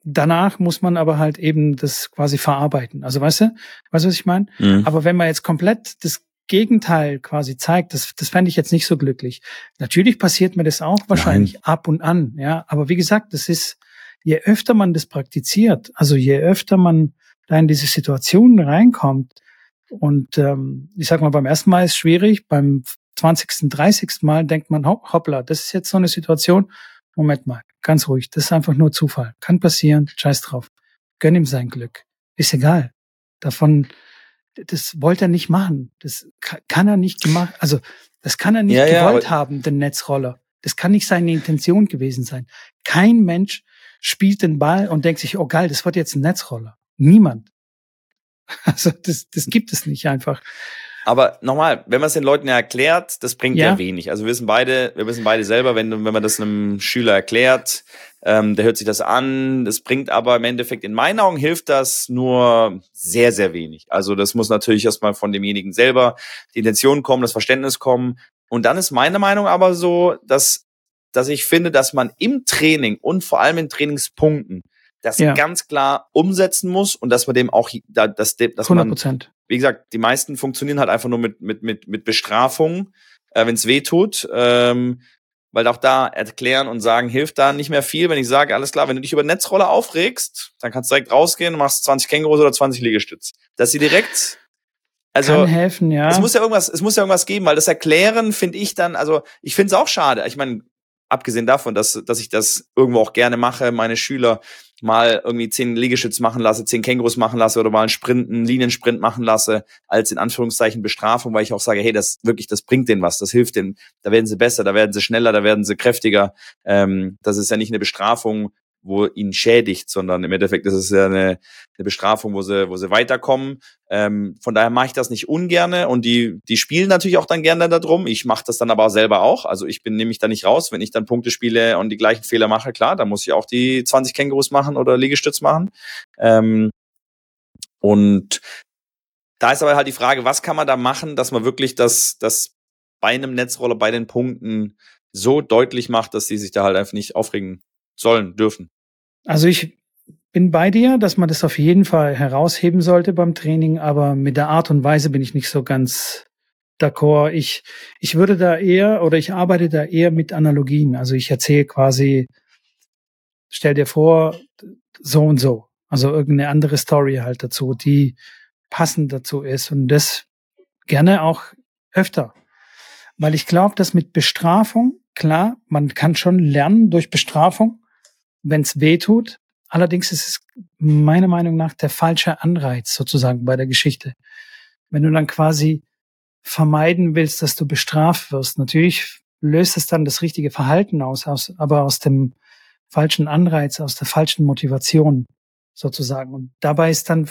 danach muss man aber halt eben das quasi verarbeiten. Also weißt du, weißt du, was ich meine? Mhm. Aber wenn man jetzt komplett das Gegenteil quasi zeigt, das, das fände ich jetzt nicht so glücklich. Natürlich passiert mir das auch wahrscheinlich Nein. ab und an, ja. Aber wie gesagt, das ist, je öfter man das praktiziert, also je öfter man da in diese Situation reinkommt, und ähm, ich sag mal, beim ersten Mal ist es schwierig, beim 20., 30. Mal denkt man, hoppla, das ist jetzt so eine Situation, Moment mal, ganz ruhig, das ist einfach nur Zufall. Kann passieren, scheiß drauf. Gönn ihm sein Glück. Ist egal. Davon, das wollte er nicht machen. Das kann er nicht gemacht, also das kann er nicht ja, gewollt ja, haben, den Netzroller. Das kann nicht seine Intention gewesen sein. Kein Mensch spielt den Ball und denkt sich, oh geil, das wird jetzt ein Netzroller. Niemand. Also das, das gibt es nicht einfach. Aber nochmal, wenn man es den Leuten ja erklärt, das bringt ja. ja, wenig. Also wir wissen beide, wir wissen beide selber, wenn, wenn man das einem Schüler erklärt, ähm, der hört sich das an. Das bringt aber im Endeffekt, in meinen Augen hilft das nur sehr, sehr wenig. Also das muss natürlich erstmal von demjenigen selber die Intention kommen, das Verständnis kommen. Und dann ist meine Meinung aber so, dass, dass ich finde, dass man im Training und vor allem in Trainingspunkten das ja. ganz klar umsetzen muss und dass man dem auch, dass, dass 100%. man, wie gesagt, die meisten funktionieren halt einfach nur mit, mit, mit, mit Bestrafung, äh, wenn es weh tut. Ähm, weil auch da erklären und sagen hilft da nicht mehr viel. Wenn ich sage, alles klar, wenn du dich über Netzrolle aufregst, dann kannst du direkt rausgehen und machst 20 Kängurus oder 20 Liegestütz. Dass sie direkt also, Kann helfen, ja. Es muss ja irgendwas, es muss ja irgendwas geben, weil das Erklären finde ich dann, also ich finde es auch schade. Ich meine, abgesehen davon, dass, dass ich das irgendwo auch gerne mache, meine Schüler mal irgendwie zehn Liegestütz machen lasse, zehn Kängurus machen lasse oder mal einen Sprint, einen Liniensprint machen lasse, als in Anführungszeichen Bestrafung, weil ich auch sage, hey, das wirklich, das bringt denen was, das hilft denen, da werden sie besser, da werden sie schneller, da werden sie kräftiger. Ähm, das ist ja nicht eine Bestrafung, wo ihn schädigt, sondern im Endeffekt ist es ja eine, eine Bestrafung, wo sie, wo sie weiterkommen. Ähm, von daher mache ich das nicht ungerne und die, die spielen natürlich auch dann gerne darum. Ich mache das dann aber selber auch. Also ich bin nehme ich da nicht raus, wenn ich dann Punkte spiele und die gleichen Fehler mache, klar, dann muss ich auch die 20 Kängurus machen oder Liegestütz machen. Ähm, und da ist aber halt die Frage, was kann man da machen, dass man wirklich das, das bei einem Netzroller bei den Punkten so deutlich macht, dass die sich da halt einfach nicht aufregen sollen, dürfen. Also ich bin bei dir, dass man das auf jeden Fall herausheben sollte beim Training, aber mit der Art und Weise bin ich nicht so ganz d'accord. Ich, ich würde da eher oder ich arbeite da eher mit Analogien. Also ich erzähle quasi, stell dir vor, so und so. Also irgendeine andere Story halt dazu, die passend dazu ist und das gerne auch öfter. Weil ich glaube, dass mit Bestrafung, klar, man kann schon lernen durch Bestrafung, wenn es weh tut. Allerdings ist es meiner Meinung nach der falsche Anreiz sozusagen bei der Geschichte. Wenn du dann quasi vermeiden willst, dass du bestraft wirst, natürlich löst es dann das richtige Verhalten aus, aus aber aus dem falschen Anreiz, aus der falschen Motivation sozusagen. Und dabei ist dann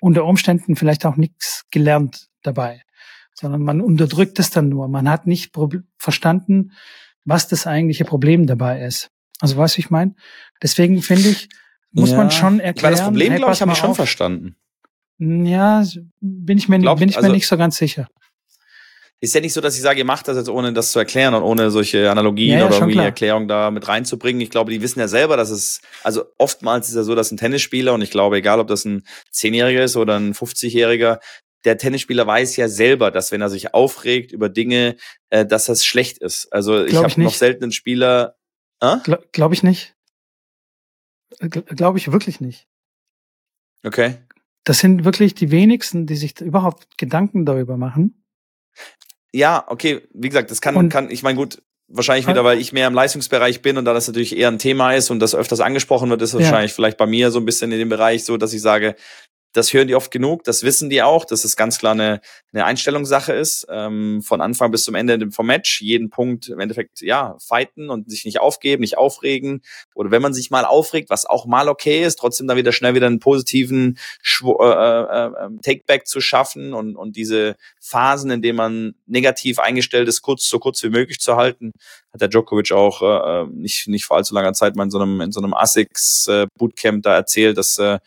unter Umständen vielleicht auch nichts gelernt dabei, sondern man unterdrückt es dann nur. Man hat nicht verstanden, was das eigentliche Problem dabei ist. Also weißt du, ich meine? Deswegen finde ich, muss ja. man schon erklären. Weil das Problem, hey, glaube ich, habe ich schon auf. verstanden. Ja, bin ich mir, Glaub, bin ich also, mir nicht so ganz sicher. Ist ja nicht so, dass ich sage, ihr macht das jetzt ohne das zu erklären und ohne solche Analogien ja, ja, oder irgendwie Erklärungen da mit reinzubringen. Ich glaube, die wissen ja selber, dass es, also oftmals ist ja so, dass ein Tennisspieler, und ich glaube, egal ob das ein Zehnjähriger ist oder ein 50-Jähriger, der Tennisspieler weiß ja selber, dass wenn er sich aufregt über Dinge, äh, dass das schlecht ist. Also ich habe noch selten einen Spieler, äh? Gla Glaube ich nicht. Glaube ich wirklich nicht. Okay. Das sind wirklich die wenigsten, die sich überhaupt Gedanken darüber machen. Ja, okay, wie gesagt, das kann, und, kann, ich meine, gut, wahrscheinlich wieder, weil ich mehr im Leistungsbereich bin und da das natürlich eher ein Thema ist und das öfters angesprochen wird, ist ja. wahrscheinlich vielleicht bei mir so ein bisschen in dem Bereich so, dass ich sage, das hören die oft genug, das wissen die auch, dass es ganz klar eine, eine Einstellungssache ist, ähm, von Anfang bis zum Ende vom Match, jeden Punkt im Endeffekt, ja, fighten und sich nicht aufgeben, nicht aufregen. Oder wenn man sich mal aufregt, was auch mal okay ist, trotzdem dann wieder schnell wieder einen positiven Schw äh, äh, ähm, Takeback zu schaffen und, und diese Phasen, in denen man negativ eingestellt ist, kurz so kurz wie möglich zu halten, hat der Djokovic auch äh, äh nicht, nicht vor allzu langer Zeit mal in so einem, in so einem ASICS äh, da erzählt, dass äh,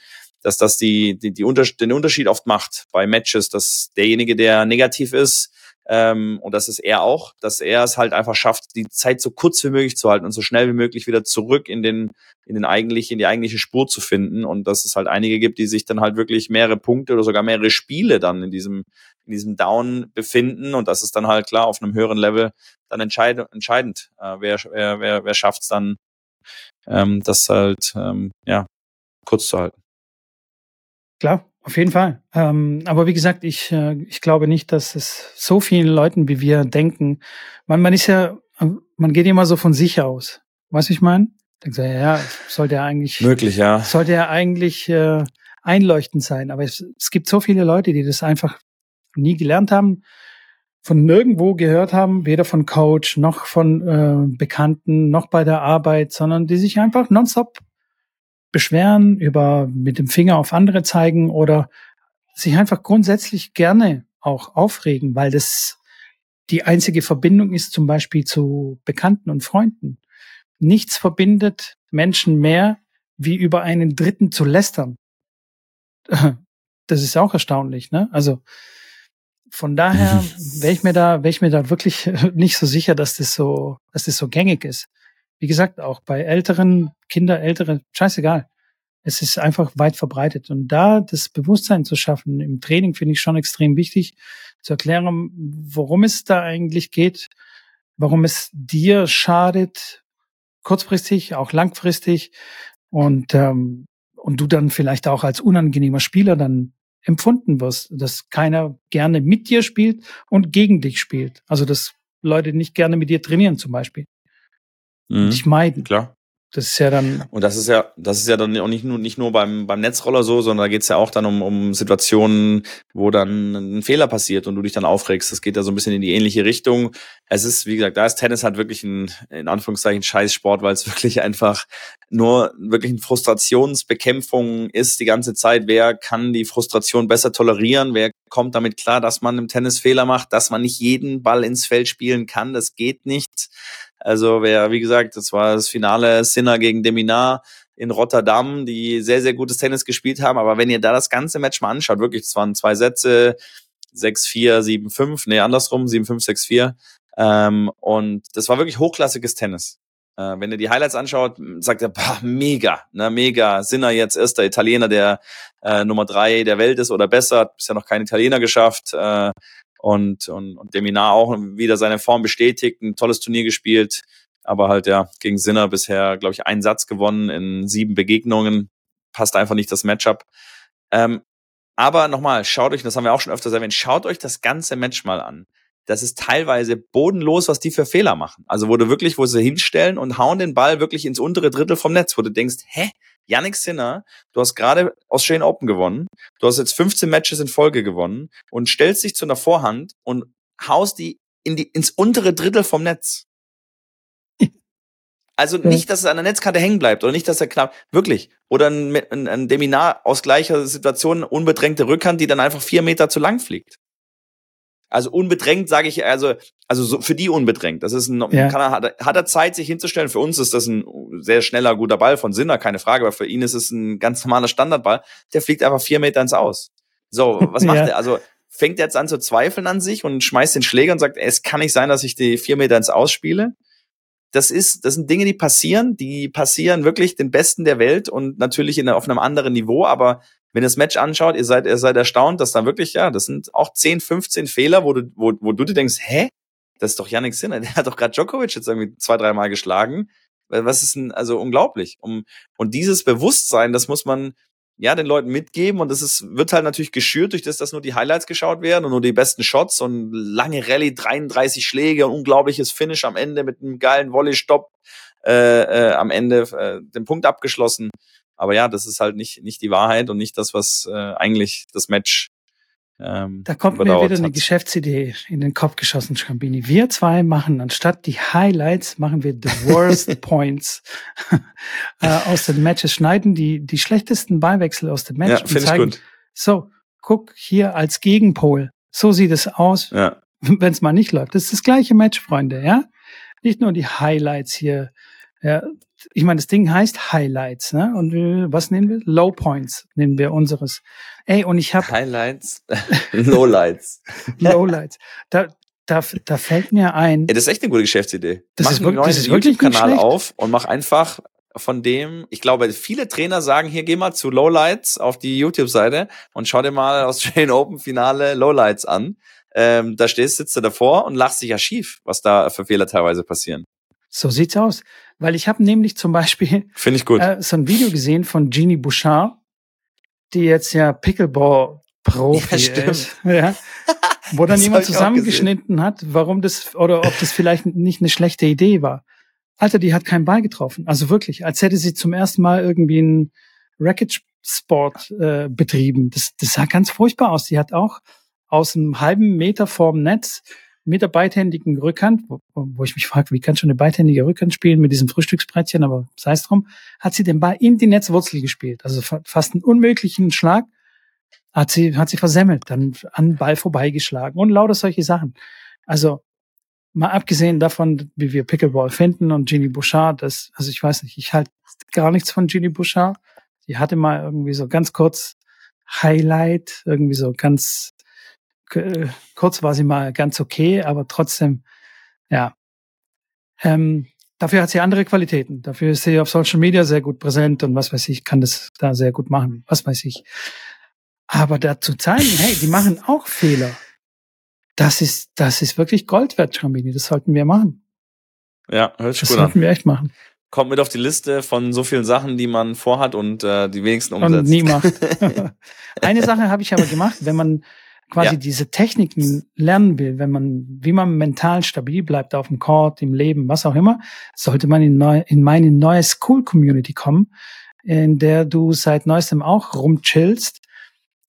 dass das die, die, die Unter den Unterschied oft macht bei Matches, dass derjenige, der negativ ist, ähm, und das ist er auch, dass er es halt einfach schafft, die Zeit so kurz wie möglich zu halten und so schnell wie möglich wieder zurück in den, in den eigentlich, in die eigentliche Spur zu finden. Und dass es halt einige gibt, die sich dann halt wirklich mehrere Punkte oder sogar mehrere Spiele dann in diesem, in diesem Down befinden. Und das ist dann halt klar auf einem höheren Level dann entscheid entscheidend. Äh, wer, wer, wer, wer schafft es dann, ähm, das halt, ähm, ja, kurz zu halten. Klar, auf jeden Fall. Ähm, aber wie gesagt, ich, äh, ich glaube nicht, dass es so vielen Leuten wie wir denken. Man, man ist ja, man geht immer so von sich aus. Weißt du, ich meine? Denkst du, ja, sollte ja eigentlich. Möglich, ja. Sollte ja eigentlich äh, einleuchtend sein. Aber es, es gibt so viele Leute, die das einfach nie gelernt haben, von nirgendwo gehört haben, weder von Coach noch von äh, Bekannten noch bei der Arbeit, sondern die sich einfach nonstop beschweren, über mit dem Finger auf andere zeigen oder sich einfach grundsätzlich gerne auch aufregen, weil das die einzige Verbindung ist zum Beispiel zu Bekannten und Freunden. Nichts verbindet Menschen mehr, wie über einen Dritten zu lästern. Das ist auch erstaunlich, ne? Also von daher wäre ich mir da, wäre ich mir da wirklich nicht so sicher, dass das so, dass das so gängig ist. Wie gesagt, auch bei älteren Kinder, ältere, scheißegal. Es ist einfach weit verbreitet. Und da das Bewusstsein zu schaffen im Training finde ich schon extrem wichtig, zu erklären, worum es da eigentlich geht, warum es dir schadet, kurzfristig, auch langfristig und, ähm, und du dann vielleicht auch als unangenehmer Spieler dann empfunden wirst, dass keiner gerne mit dir spielt und gegen dich spielt. Also dass Leute nicht gerne mit dir trainieren zum Beispiel. Mhm. Dich meiden. Klar. Das ist ja dann. Und das ist ja, das ist ja dann auch nicht nur, nicht nur beim, beim Netzroller so, sondern da geht's ja auch dann um, um Situationen, wo dann ein Fehler passiert und du dich dann aufregst. Das geht ja so ein bisschen in die ähnliche Richtung. Es ist, wie gesagt, da ist Tennis halt wirklich ein, in Anführungszeichen, Scheißsport, weil es wirklich einfach nur wirklich eine Frustrationsbekämpfung ist die ganze Zeit. Wer kann die Frustration besser tolerieren? Wer kommt damit klar, dass man im Tennis Fehler macht, dass man nicht jeden Ball ins Feld spielen kann? Das geht nicht. Also wer, wie gesagt, das war das Finale Sinner gegen Deminar in Rotterdam, die sehr, sehr gutes Tennis gespielt haben. Aber wenn ihr da das ganze Match mal anschaut, wirklich, das waren zwei Sätze, 6-4, 7-5, nee, andersrum, 7-5, 6-4. Ähm, und das war wirklich hochklassiges Tennis. Äh, wenn ihr die Highlights anschaut, sagt er, boah, mega, ne, mega. Sinner jetzt erster Italiener, der äh, Nummer drei der Welt ist oder besser, hat bisher noch kein Italiener geschafft. Äh, und, und, und Deminar auch wieder seine Form bestätigt, ein tolles Turnier gespielt, aber halt ja gegen Sinner bisher, glaube ich, einen Satz gewonnen in sieben Begegnungen, passt einfach nicht das Matchup. Ähm, aber nochmal, schaut euch, das haben wir auch schon öfters erwähnt, schaut euch das ganze Match mal an. Das ist teilweise bodenlos, was die für Fehler machen. Also wo du wirklich, wo sie hinstellen und hauen den Ball wirklich ins untere Drittel vom Netz, wo du denkst, hä, Yannick Sinner, du hast gerade Australian Open gewonnen, du hast jetzt 15 Matches in Folge gewonnen und stellst dich zu einer Vorhand und haust die, in die ins untere Drittel vom Netz. Also nicht, dass es an der Netzkarte hängen bleibt oder nicht, dass er knapp, wirklich. Oder ein, ein, ein Deminar aus gleicher Situation, unbedrängte Rückhand, die dann einfach vier Meter zu lang fliegt. Also unbedrängt sage ich, also also so für die unbedrängt. Das ist ein, ja. kann er, hat, hat er Zeit, sich hinzustellen. Für uns ist das ein sehr schneller, guter Ball von Sinner, keine Frage. Aber für ihn ist es ein ganz normaler Standardball. Der fliegt einfach vier Meter ins Aus. So, was macht ja. er? Also fängt er jetzt an zu zweifeln an sich und schmeißt den Schläger und sagt, es kann nicht sein, dass ich die vier Meter ins Aus spiele. Das ist, das sind Dinge, die passieren, die passieren wirklich den Besten der Welt und natürlich in, auf einem anderen Niveau, aber wenn ihr das Match anschaut, ihr seid, ihr seid erstaunt, dass da wirklich, ja, das sind auch 10, 15 Fehler, wo du, wo, wo du dir denkst, hä? Das ist doch Yannick Sinner, der hat doch gerade Djokovic jetzt irgendwie zwei, dreimal geschlagen. Was ist denn, also unglaublich. Und dieses Bewusstsein, das muss man ja den Leuten mitgeben und das ist, wird halt natürlich geschürt durch das, dass nur die Highlights geschaut werden und nur die besten Shots und lange Rallye, 33 Schläge, unglaubliches Finish am Ende mit einem geilen Volley-Stopp äh, äh, am Ende äh, den Punkt abgeschlossen. Aber ja, das ist halt nicht, nicht die Wahrheit und nicht das, was äh, eigentlich das Match ähm, da kommt mir wieder hat. eine Geschäftsidee in den Kopf geschossen, Scambini. Wir zwei machen anstatt die Highlights, machen wir the worst points äh, aus den Matches, schneiden die, die schlechtesten Beiwechsel aus dem Match ja, und zeigen, so, guck hier als Gegenpol. So sieht es aus, ja. wenn es mal nicht läuft. Das ist das gleiche Match, Freunde, ja? Nicht nur die Highlights hier ja, ich meine, das Ding heißt Highlights, ne? Und äh, was nehmen wir? Low Points nehmen wir unseres. Ey, und ich habe Highlights, Lowlights. Lowlights. Da, da, da fällt mir ein. Ey, das ist echt eine gute Geschäftsidee. Das mach ist wirklich, das ist wirklich Kanal auf und mach einfach von dem, ich glaube, viele Trainer sagen, hier geh mal zu Lowlights auf die YouTube-Seite und schau dir mal aus Australian Open Finale Lowlights an. Ähm, da stehst, sitzt du davor und lachst dich ja schief, was da für Fehler teilweise passieren. So sieht's aus. Weil ich habe nämlich zum Beispiel Finde ich gut. Äh, so ein Video gesehen von Jeannie Bouchard, die jetzt ja Pickleball-Profi ja, ist. Ja, wo dann jemand zusammengeschnitten hat, warum das oder ob das vielleicht nicht eine schlechte Idee war. Alter, die hat keinen Ball getroffen. Also wirklich, als hätte sie zum ersten Mal irgendwie einen Racket-Sport äh, betrieben. Das, das sah ganz furchtbar aus. Die hat auch aus einem halben Meter vorm Netz mit der beidhändigen Rückhand, wo, wo ich mich frage, wie kann schon eine beidhändige Rückhand spielen mit diesem Frühstücksbrettchen, aber sei es drum, hat sie den Ball in die Netzwurzel gespielt. Also fast einen unmöglichen Schlag. hat sie, hat sie versemmelt, dann an Ball vorbeigeschlagen und lauter solche Sachen. Also, mal abgesehen davon, wie wir Pickleball finden und Ginny Bouchard, das, also ich weiß nicht, ich halte gar nichts von Ginny Bouchard. Die hatte mal irgendwie so ganz kurz Highlight, irgendwie so ganz kurz war sie mal ganz okay, aber trotzdem, ja. Ähm, dafür hat sie andere Qualitäten. Dafür ist sie auf Social Media sehr gut präsent und was weiß ich, kann das da sehr gut machen, was weiß ich. Aber dazu zeigen, hey, die machen auch Fehler. Das ist, das ist wirklich Gold wert, Schrambini. Das sollten wir machen. Ja, hört sich Das gut an. sollten wir echt machen. Kommt mit auf die Liste von so vielen Sachen, die man vorhat und äh, die wenigsten umsetzt. Und nie macht. Eine Sache habe ich aber gemacht, wenn man quasi Ja. diese Techniken lernen will, wenn man, wie man mental stabil bleibt auf dem Court, im Leben, was auch immer, sollte man in, neu, in meine neue School Community kommen, in der du seit neuestem auch rumchillst.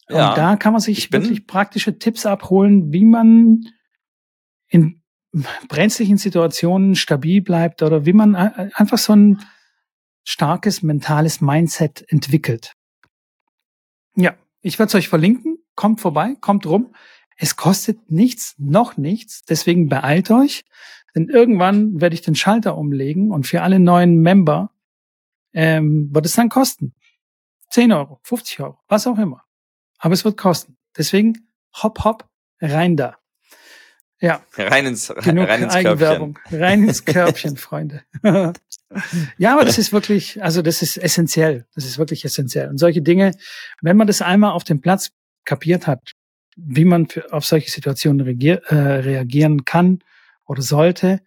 Ja, Und da kann man sich wirklich praktische Tipps abholen, wie man in brenzlichen Situationen stabil bleibt oder wie man ein- einfach so ein starkes mentales Mindset entwickelt. Ja, ich werde es euch verlinken. Kommt vorbei, kommt rum. Es kostet nichts, noch nichts. Deswegen beeilt euch. Denn irgendwann werde ich den Schalter umlegen und für alle neuen Member ähm, wird es dann kosten. 10 Euro, 50 Euro, was auch immer. Aber es wird kosten. Deswegen hopp, hopp, rein da. Ja, rein ins, genug rein ins Körbchen. Eigenwerbung. Rein ins Körbchen, Freunde. ja, aber das ist wirklich, also das ist essentiell. Das ist wirklich essentiell. Und solche Dinge, wenn man das einmal auf dem Platz kapiert hat, wie man für, auf solche Situationen reagier, äh, reagieren kann oder sollte,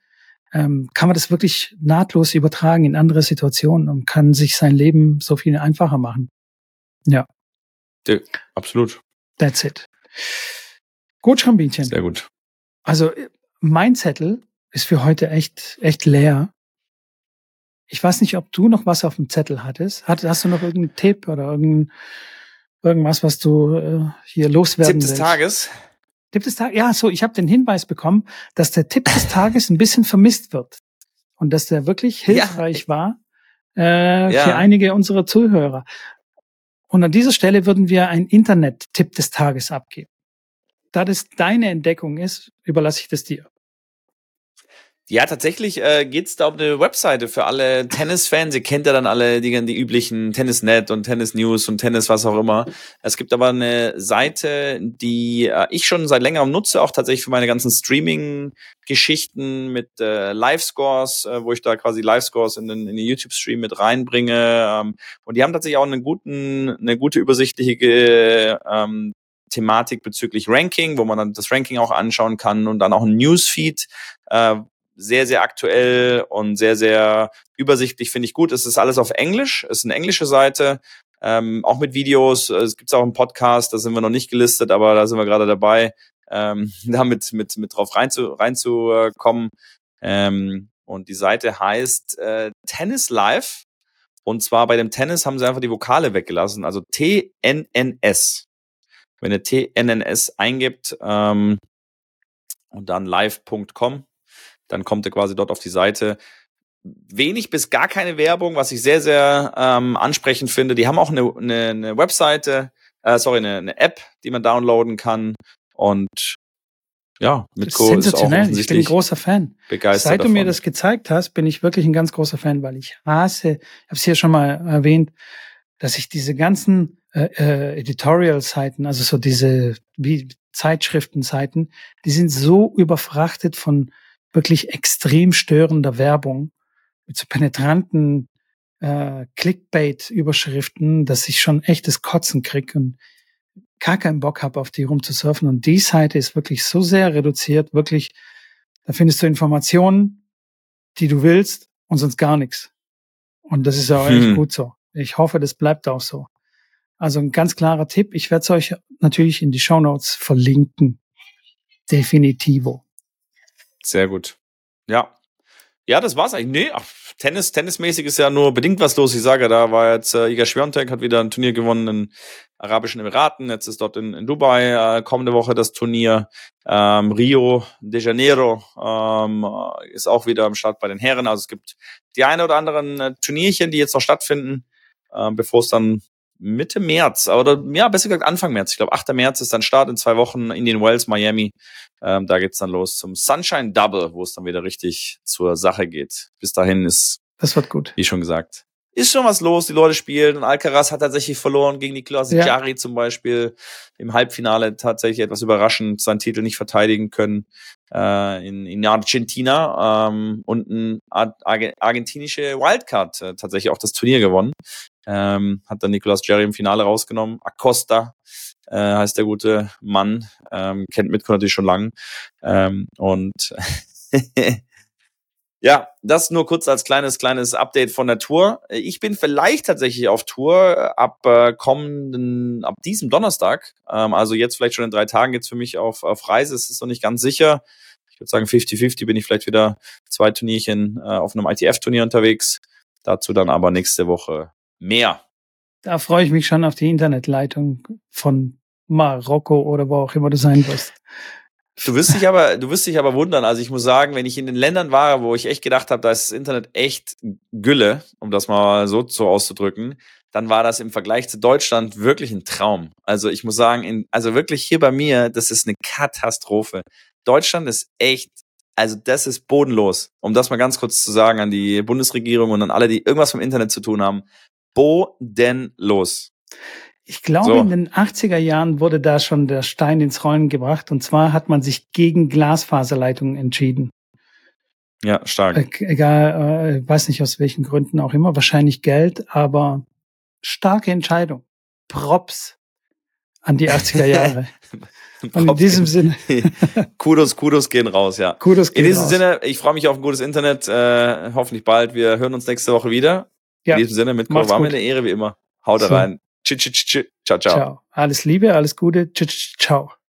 ähm, kann man das wirklich nahtlos übertragen in andere Situationen und kann sich sein Leben so viel einfacher machen. Ja, Absolut. that's it. Gut, Schrambinchen. Sehr gut. Also mein Zettel ist für heute echt, echt leer. Ich weiß nicht, ob du noch was auf dem Zettel hattest. Hat, hast du noch irgendeinen Tipp oder irgendein, irgendwas, was du äh, hier loswerden Tipp des willst? Tages. Tipp des Tages. Ja, so, ich habe den Hinweis bekommen, dass der Tipp des Tages ein bisschen vermisst wird. Und dass der wirklich Ja. hilfreich war äh, Ja. für einige unserer Zuhörer. Und an dieser Stelle würden wir einen Internet-Tipp des Tages abgeben. Da das deine Entdeckung ist, überlasse ich das dir. Ja, tatsächlich äh, geht's da um eine Webseite für alle Tennisfans. Ihr kennt ja dann alle die, die üblichen Tennisnet und Tennis News und Tennis was auch immer. Es gibt aber eine Seite, die äh, ich schon seit längerem nutze, auch tatsächlich für meine ganzen Streaming-Geschichten mit äh, Live-Scores, äh, wo ich da quasi Live-Scores in den, in den YouTube-Stream mit reinbringe. Ähm, und die haben tatsächlich auch einen guten, eine gute übersichtliche ähm, Thematik bezüglich Ranking, wo man dann das Ranking auch anschauen kann und dann auch ein Newsfeed, äh, sehr, sehr aktuell und sehr, sehr übersichtlich, finde ich gut. Es ist alles auf Englisch, es ist eine englische Seite, ähm, auch mit Videos. Es gibt auch einen Podcast, da sind wir noch nicht gelistet, aber da sind wir gerade dabei, ähm, da mit, mit, mit drauf reinzukommen. Rein zu, äh, kommen. ähm, und die Seite heißt äh, Tennis Live. Und zwar bei dem Tennis haben sie einfach die Vokale weggelassen, also TNNS. Wenn ihr TNNS eingibt ähm, und dann live.com, dann kommt ihr quasi dort auf die Seite. Wenig bis gar keine Werbung, was ich sehr, sehr ähm, ansprechend finde. Die haben auch eine, eine, eine Webseite, äh, sorry, eine, eine App, die man downloaden kann. Und ja, Das ist Mitko ist sensationell. Ich bin ein großer Fan. begeistert Seit du davon. mir das gezeigt hast, bin ich wirklich ein ganz großer Fan, weil ich hasse, ich habe es hier schon mal erwähnt, dass ich diese ganzen äh, äh, Editorial-Seiten, also so diese wie Zeitschriftenseiten, die sind so überfrachtet von wirklich extrem störender Werbung mit so penetranten äh, Clickbait-Überschriften, dass ich schon echtes Kotzen krieg und gar keinen Bock habe, auf die rumzusurfen. Und die Seite ist wirklich so sehr reduziert, wirklich, da findest du Informationen, die du willst und sonst gar nichts. Und das ist auch Hm. echt gut so. Ich hoffe, das bleibt auch so. Also ein ganz klarer Tipp. Ich werde es euch natürlich in die Show Notes verlinken. Definitivo. Sehr gut. Ja. Ja, das war's eigentlich. Nee, ach, Tennis, tennismäßig ist ja nur bedingt was los. Ich sage, da war jetzt äh, Iga Swiatek hat wieder ein Turnier gewonnen in Arabischen Emiraten. Jetzt ist dort in, in Dubai äh, kommende Woche das Turnier. Ähm, Rio de Janeiro ähm, äh, ist auch wieder am Start bei den Herren. Also es gibt die eine oder anderen äh, Turnierchen, die jetzt noch stattfinden, äh, bevor es dann Mitte März oder ja, besser gesagt Anfang März. Ich glaube, 8. März ist dann Start in zwei Wochen in den Wells, Miami. Ähm, da geht's dann los zum Sunshine Double, wo es dann wieder richtig zur Sache geht. Bis dahin ist, das wird gut. Wie schon gesagt, ist schon was los, die Leute spielen und Alcaraz hat tatsächlich verloren gegen Nicolas ja. Jari zum Beispiel im Halbfinale tatsächlich etwas überraschend seinen Titel nicht verteidigen können äh, in, in Argentina ähm, und ein argentinische Wildcard äh, tatsächlich auch das Turnier gewonnen. Ähm, hat dann Nicolas Jerry im Finale rausgenommen. Acosta äh, heißt der gute Mann, ähm, kennt Mitko natürlich schon lang. Ähm, und Ja, das nur kurz als kleines, kleines Update von der Tour. Ich bin vielleicht tatsächlich auf Tour ab äh, kommenden, ab diesem Donnerstag. Ähm, also jetzt vielleicht schon in drei Tagen geht's für mich auf, auf Reise. Es ist noch nicht ganz sicher. Ich würde sagen 50-50 bin ich vielleicht wieder zwei Turnierchen äh, auf einem ITF-Turnier unterwegs. Dazu dann aber nächste Woche mehr. Da freue ich mich schon auf die Internetleitung von Marokko oder wo auch immer du sein wirst. Du wirst dich aber, du wirst dich aber wundern. Also ich muss sagen, wenn ich in den Ländern war, wo ich echt gedacht habe, da ist das Internet echt Gülle, um das mal so, so auszudrücken, dann war das im Vergleich zu Deutschland wirklich ein Traum. Also ich muss sagen, in, also wirklich hier bei mir, das ist eine Katastrophe. Deutschland ist echt, also das ist bodenlos. Um das mal ganz kurz zu sagen an die Bundesregierung und an alle, die irgendwas mit dem Internet zu tun haben. Bodenlos. Ich glaube, so. in den 80er Jahren wurde da schon der Stein ins Rollen gebracht. Und zwar hat man sich gegen Glasfaserleitungen entschieden. Ja, stark. E egal, äh, weiß nicht aus welchen Gründen auch immer. Wahrscheinlich Geld, aber starke Entscheidung. Props an die 80er Jahre. Und in diesem Sinne. Kudos, Kudos gehen raus, ja. Kudos gehen In diesem raus. Sinne, ich freue mich auf ein gutes Internet. Äh, hoffentlich bald. Wir hören uns nächste Woche wieder. Ja. In diesem Sinne, mit war mir eine Ehre wie immer. Haut so. rein. Ciao, ciao. Ciao. Alles Liebe, alles Gute. Ciao.